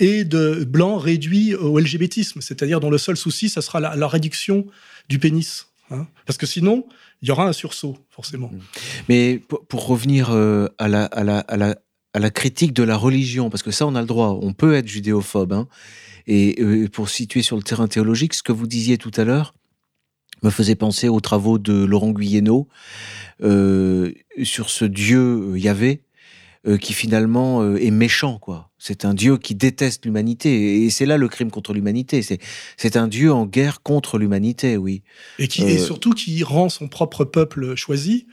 et de blancs réduits au LGBTisme, c'est-à-dire dont le seul souci, ça sera la, réduction du pénis. Hein. Parce que sinon, il y aura un sursaut, forcément. Mm. Mais pour, revenir euh, à, la, critique de la religion, parce que ça, on a le droit, on peut être judéophobe, hein, et euh, pour situer sur le terrain théologique, ce que vous disiez tout à l'heure me faisait penser aux travaux de Laurent Guyénaud euh, sur ce Dieu Yahvé, euh, qui finalement euh, est méchant, quoi. C'est un Dieu qui déteste l'humanité, et c'est là le crime contre l'humanité. C'est un Dieu en guerre contre l'humanité, oui. Et qui et euh, surtout qui rend son propre peuple choisi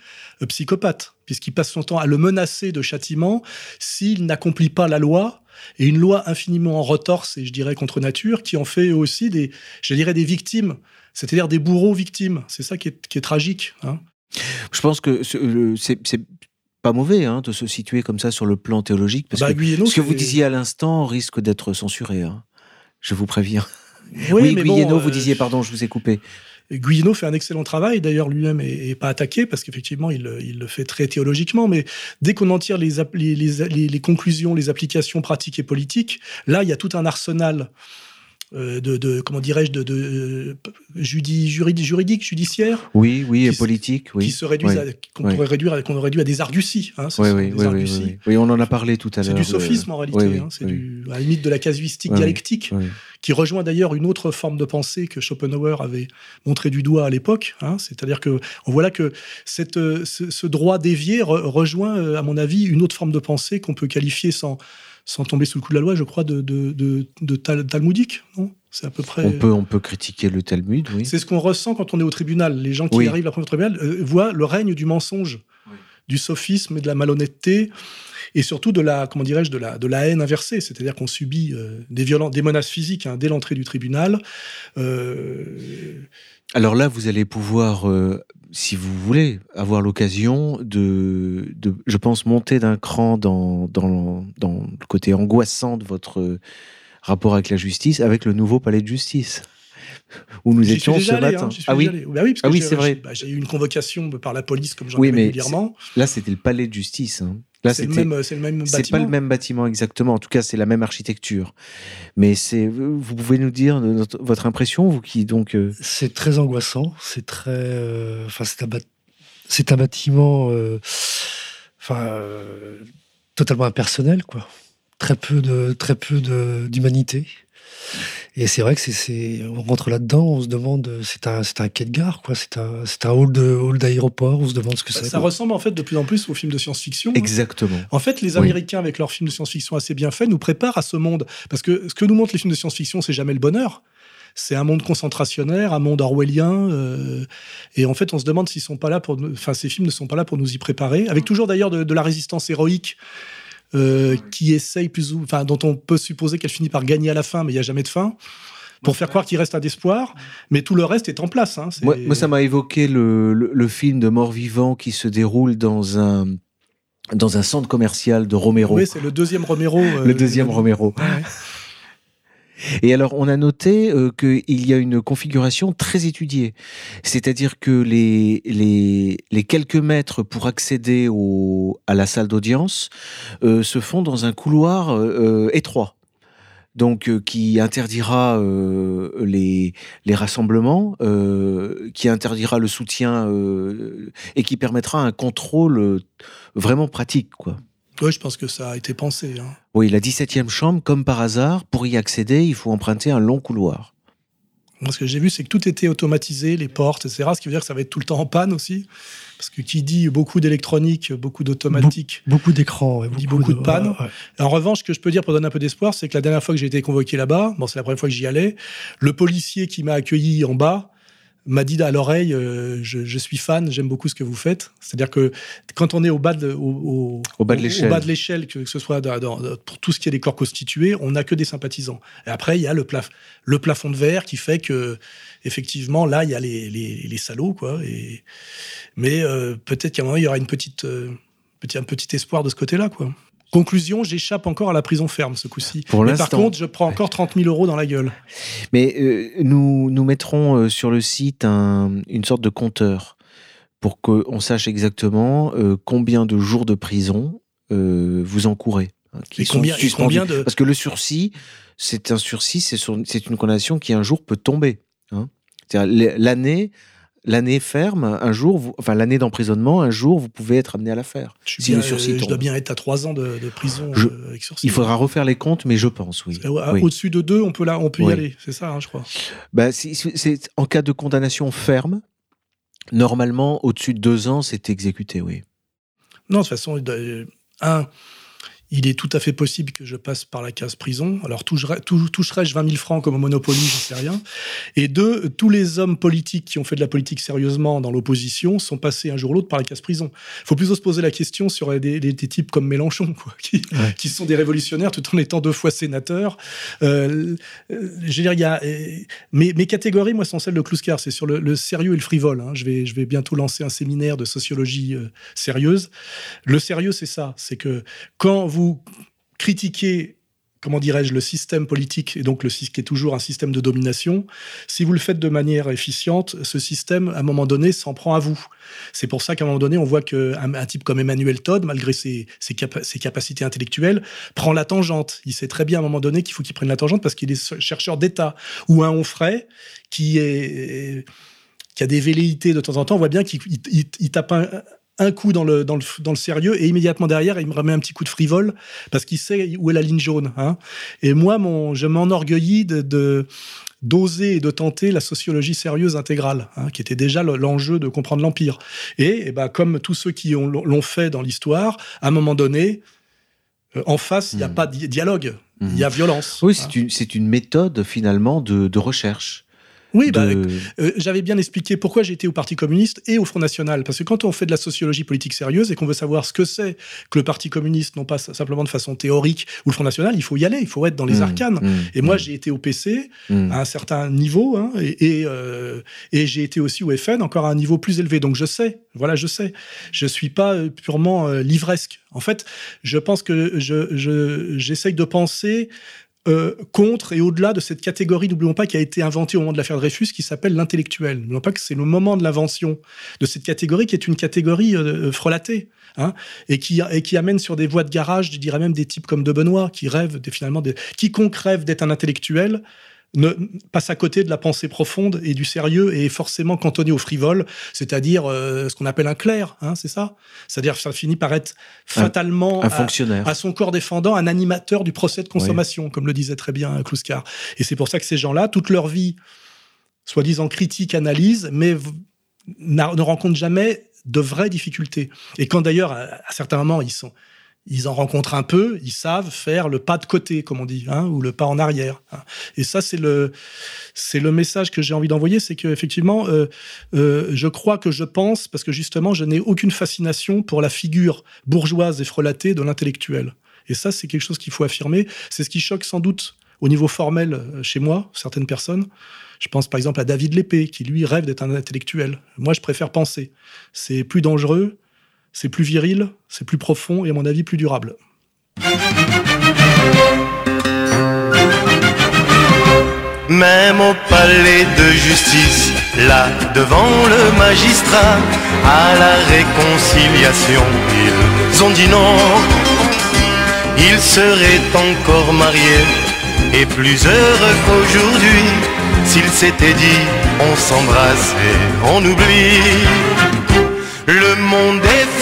psychopathe, puisqu'il passe son temps à le menacer de châtiment s'il n'accomplit pas la loi et une loi infiniment en retorse et je dirais contre nature qui en fait aussi des, je dirais des victimes, c'est-à-dire des bourreaux victimes. C'est ça qui est, qui est tragique. Hein. Je pense que c'est pas mauvais hein, de se situer comme ça sur le plan théologique, parce bah, que ce que vous disiez à l'instant risque d'être censuré. Hein. Je vous préviens. Oui, mais Guyeno, vous euh, disiez, pardon, je vous ai coupé. Guyeno fait un excellent travail, d'ailleurs lui-même est, pas attaqué parce qu'effectivement il, le fait très théologiquement, mais dès qu'on en tire les, les, les, conclusions, les applications pratiques et politiques, là il y a tout un arsenal euh, de, comment dirais-je de, de juridique, juridique, judiciaire. Oui, oui, et politique, oui. Qui se réduisent, qu'on pourrait réduire, qu'on réduit à des arguties. Hein, oui, oui, oui, oui, on en a parlé tout à l'heure. C'est du sophisme en réalité. Hein, c'est à la limite de la casuistique dialectique, qui rejoint d'ailleurs une autre forme de pensée que Schopenhauer avait montré du doigt à l'époque. Hein, C'est-à-dire que on voit là que cette, ce, droit dévié rejoint, euh, à mon avis, une autre forme de pensée qu'on peut qualifier sans sans tomber sous le coup de la loi, je crois, de, de, talmudique, non? C'est à peu près. On peut, on peut critiquer le Talmud, oui. C'est ce qu'on ressent quand on est au tribunal. Les gens qui arrivent au tribunal euh, voient le règne du mensonge, du sophisme et de la malhonnêteté, et surtout de la, comment dirais-je, de la, de la haine inversée. C'est-à-dire qu'on subit euh, des violences, des menaces physiques hein, dès l'entrée du tribunal. Euh, Alors là, vous allez pouvoir si vous voulez avoir l'occasion de, je pense, monter d'un cran dans, dans, le côté angoissant de votre rapport avec la justice, avec le nouveau palais de justice où nous étions ce matin. Hein, ah oui, bah oui, ah oui c'est vrai. Bah, j'ai eu une convocation par la police comme j'en oui, régulièrement. Là, c'était le palais de justice. Hein. C'est le, même, le même bâtiment. C'est pas le même bâtiment exactement. En tout cas, c'est la même architecture. Mais c'est, vous pouvez nous dire votre impression, vous qui donc. Euh, c'est très angoissant. C'est très. Euh, enfin, c'est un, c'est un bâtiment. Euh, enfin, totalement impersonnel, quoi. Très peu de, très peu d'humanité. Et c'est vrai que c'est, on rentre là-dedans, on se demande, c'est un, c'est un quai de gare, quoi. C'est un, c'est un hall de, hall d'aéroport. On se demande ce que c'est. Ça ressemble en fait de plus en plus aux films de science-fiction. Hein. Exactement. En fait, les Américains, avec leurs films de science-fiction assez bien faits, nous préparent à ce monde. Parce que ce que nous montrent les films de science-fiction, c'est jamais le bonheur. C'est un monde concentrationnaire, un monde orwellien, euh, et en fait, on se demande s'ils sont pas là pour, enfin, ces films ne sont pas là pour nous y préparer, avec toujours d'ailleurs de, de la résistance héroïque euh, qui essaye plus ou enfin dont on peut supposer qu'elle finit par gagner à la fin, mais il n'y a jamais de fin. pour faire croire qu'il reste un espoir, mais tout le reste est en place. Hein. Moi, moi, ça m'a évoqué le, le, film de Mort-Vivant qui se déroule dans un, dans un centre commercial de Romero. Oui, c'est le deuxième Romero. le euh, deuxième Romero. Et alors, on a noté euh, qu'il y a une configuration très étudiée. C'est-à-dire que les, quelques mètres pour accéder à la salle d'audience euh, se font dans un couloir euh, étroit. Donc, qui interdira les, les rassemblements, qui interdira le soutien et qui permettra un contrôle vraiment pratique, quoi. Oui, je pense que ça a été pensé. Hein. Oui, la 17e chambre, comme par hasard, pour y accéder, il faut emprunter un long couloir. Moi, ce que j'ai vu, c'est que tout était automatisé, les portes, etc. Ce qui veut dire que ça va être tout le temps en panne aussi. Parce que qui dit beaucoup d'électronique, beaucoup d'automatique. beaucoup d'écrans, dit beaucoup de, panne. En revanche, ce que je peux dire pour donner un peu d'espoir, c'est que la dernière fois que j'ai été convoqué là-bas, bon, c'est la première fois que j'y allais, le policier qui m'a accueilli en bas, m'a dit à l'oreille euh, je, suis fan, j'aime beaucoup ce que vous faites. C'est-à-dire que quand on est au bas de, au, bas de l'échelle, que, ce soit pour tout ce qui est des corps constitués, on n'a que des sympathisants. Et après, il y a le, plaf le plafond de verre qui fait que, effectivement, là, il y a les, les, salauds. Quoi, et, mais euh, peut-être qu'à un moment, il y aura une petite, euh, petit, un petit espoir de ce côté-là. quoi. Conclusion, j'échappe encore à la prison ferme ce coup-ci. Mais par contre, je prends encore 30 000 euros dans la gueule. Mais euh, nous, nous mettrons euh, sur le site une sorte de compteur pour qu'on sache exactement euh, combien de jours de prison vous encourez. Hein, qui et combien, combien de... Parce que le sursis, c'est un sursis, c'est une condamnation qui un jour peut tomber. Hein. L'année l'année ferme, un jour, enfin l'année d'emprisonnement, un jour, vous pouvez être amené à la faire. Je, si je dois bien être à trois ans de, prison euh, avec Il faudra refaire les comptes, mais je pense, oui. Au-dessus de deux, on peut, là, on peut y aller, c'est ça, hein, je crois. Bah, c'est en cas de condamnation ferme, normalement, au-dessus de deux ans, c'est exécuté, oui. Non, de toute façon, un, il est tout à fait possible que je passe par la case prison. Alors, toucherais-je 20 000 francs comme au Monopoly Je sais rien. Et deux, tous les hommes politiques qui ont fait de la politique sérieusement dans l'opposition sont passés un jour ou l'autre par la case prison. Il faut plutôt se poser la question sur des, types comme Mélenchon, quoi, [LAUGHS] qui, sont des révolutionnaires tout en étant deux fois sénateurs. Euh, euh, je veux dire, il y a, euh, mes, catégories, moi, sont celles de Kluskar. C'est sur le, sérieux et le frivole. Hein. Je, vais, je vais bientôt lancer un séminaire de sociologie sérieuse. Le sérieux, c'est ça. C'est que quand vous critiquer comment dirais-je, le système politique, et donc le qui est toujours un système de domination, si vous le faites de manière efficiente, ce système, à un moment donné, s'en prend à vous. C'est pour ça qu'à un moment donné, on voit qu'un un type comme Emmanuel Todd, malgré ses, ses, capacités intellectuelles, prend la tangente. Il sait très bien à un moment donné qu'il faut qu'il prenne la tangente parce qu'il est chercheur d'État. Ou un Onfray, qui est qui a des velléités de temps en temps, on voit bien qu'il tape un, un coup dans le, dans le, dans le sérieux et immédiatement derrière, il me remet un petit coup de frivole parce qu'il sait où est la ligne jaune. Hein. Et moi, mon, je m'enorgueillis de, d'oser et de tenter la sociologie sérieuse intégrale, hein, qui était déjà l'enjeu de comprendre l'Empire. Et, ben, comme tous ceux qui l'ont fait dans l'histoire, à un moment donné, euh, en face, il n'y a hmm. pas de dialogue, il y a hmm. violence. Oui, c'est une, une, méthode finalement de, de recherche. Oui, bah, euh, j'avais bien expliqué pourquoi j'ai été au Parti communiste et au Front National. Parce que quand on fait de la sociologie politique sérieuse et qu'on veut savoir ce que c'est que le Parti communiste, non pas simplement de façon théorique, ou le Front National, il faut y aller, il faut être dans les mmh, arcanes. Mmh, et moi, mmh. j'ai été au PC à un certain niveau, hein, et, euh, et, j'ai été aussi au FN encore à un niveau plus élevé. Donc je sais, voilà, je sais. Je suis pas euh, purement livresque. En fait, je pense que j'essaye je, de penser euh, contre et au-delà de cette catégorie, n'oublions pas, qui a été inventée au moment de l'affaire Dreyfus, qui s'appelle l'intellectuel. N'oublions pas que c'est le moment de l'invention de cette catégorie qui est une catégorie euh, frelatée. Hein, et, qui, et qui amène sur des voies de garage, je dirais même des types comme De Benoît, qui rêvent finalement, quiconque rêve d'être un intellectuel, ne, passe à côté de la pensée profonde et du sérieux et est forcément cantonné au frivole, c'est-à-dire euh, ce qu'on appelle un clerc, hein, c'est ça? C'est-à-dire ça finit par être fatalement un, fonctionnaire. À, son corps défendant un animateur du procès de consommation, comme le disait très bien Kluskar. Et c'est pour ça que ces gens-là, toute leur vie, soi-disant critique, analyse, mais ne rencontrent jamais de vraies difficultés. Et quand d'ailleurs, à certains moments, ils sont ils en rencontrent un peu, ils savent faire le pas de côté, comme on dit, hein, ou le pas en arrière. Hein. Et ça, c'est le, message que j'ai envie d'envoyer, c'est qu'effectivement, euh, euh, je crois que je pense, parce que justement, je n'ai aucune fascination pour la figure bourgeoise et frelatée de l'intellectuel. Et ça, c'est quelque chose qu'il faut affirmer. C'est ce qui choque sans doute au niveau formel chez moi, certaines personnes. Je pense par exemple à David Lépée, qui lui rêve d'être un intellectuel. Moi, je préfère penser. C'est plus dangereux, c'est plus viril, c'est plus profond et à mon avis plus durable. Même au palais de justice, là devant le magistrat, à la réconciliation, ils ont dit non. Ils seraient encore mariés et plus heureux qu'aujourd'hui s'ils s'étaient dit on s'embrasse et on oublie. Le monde est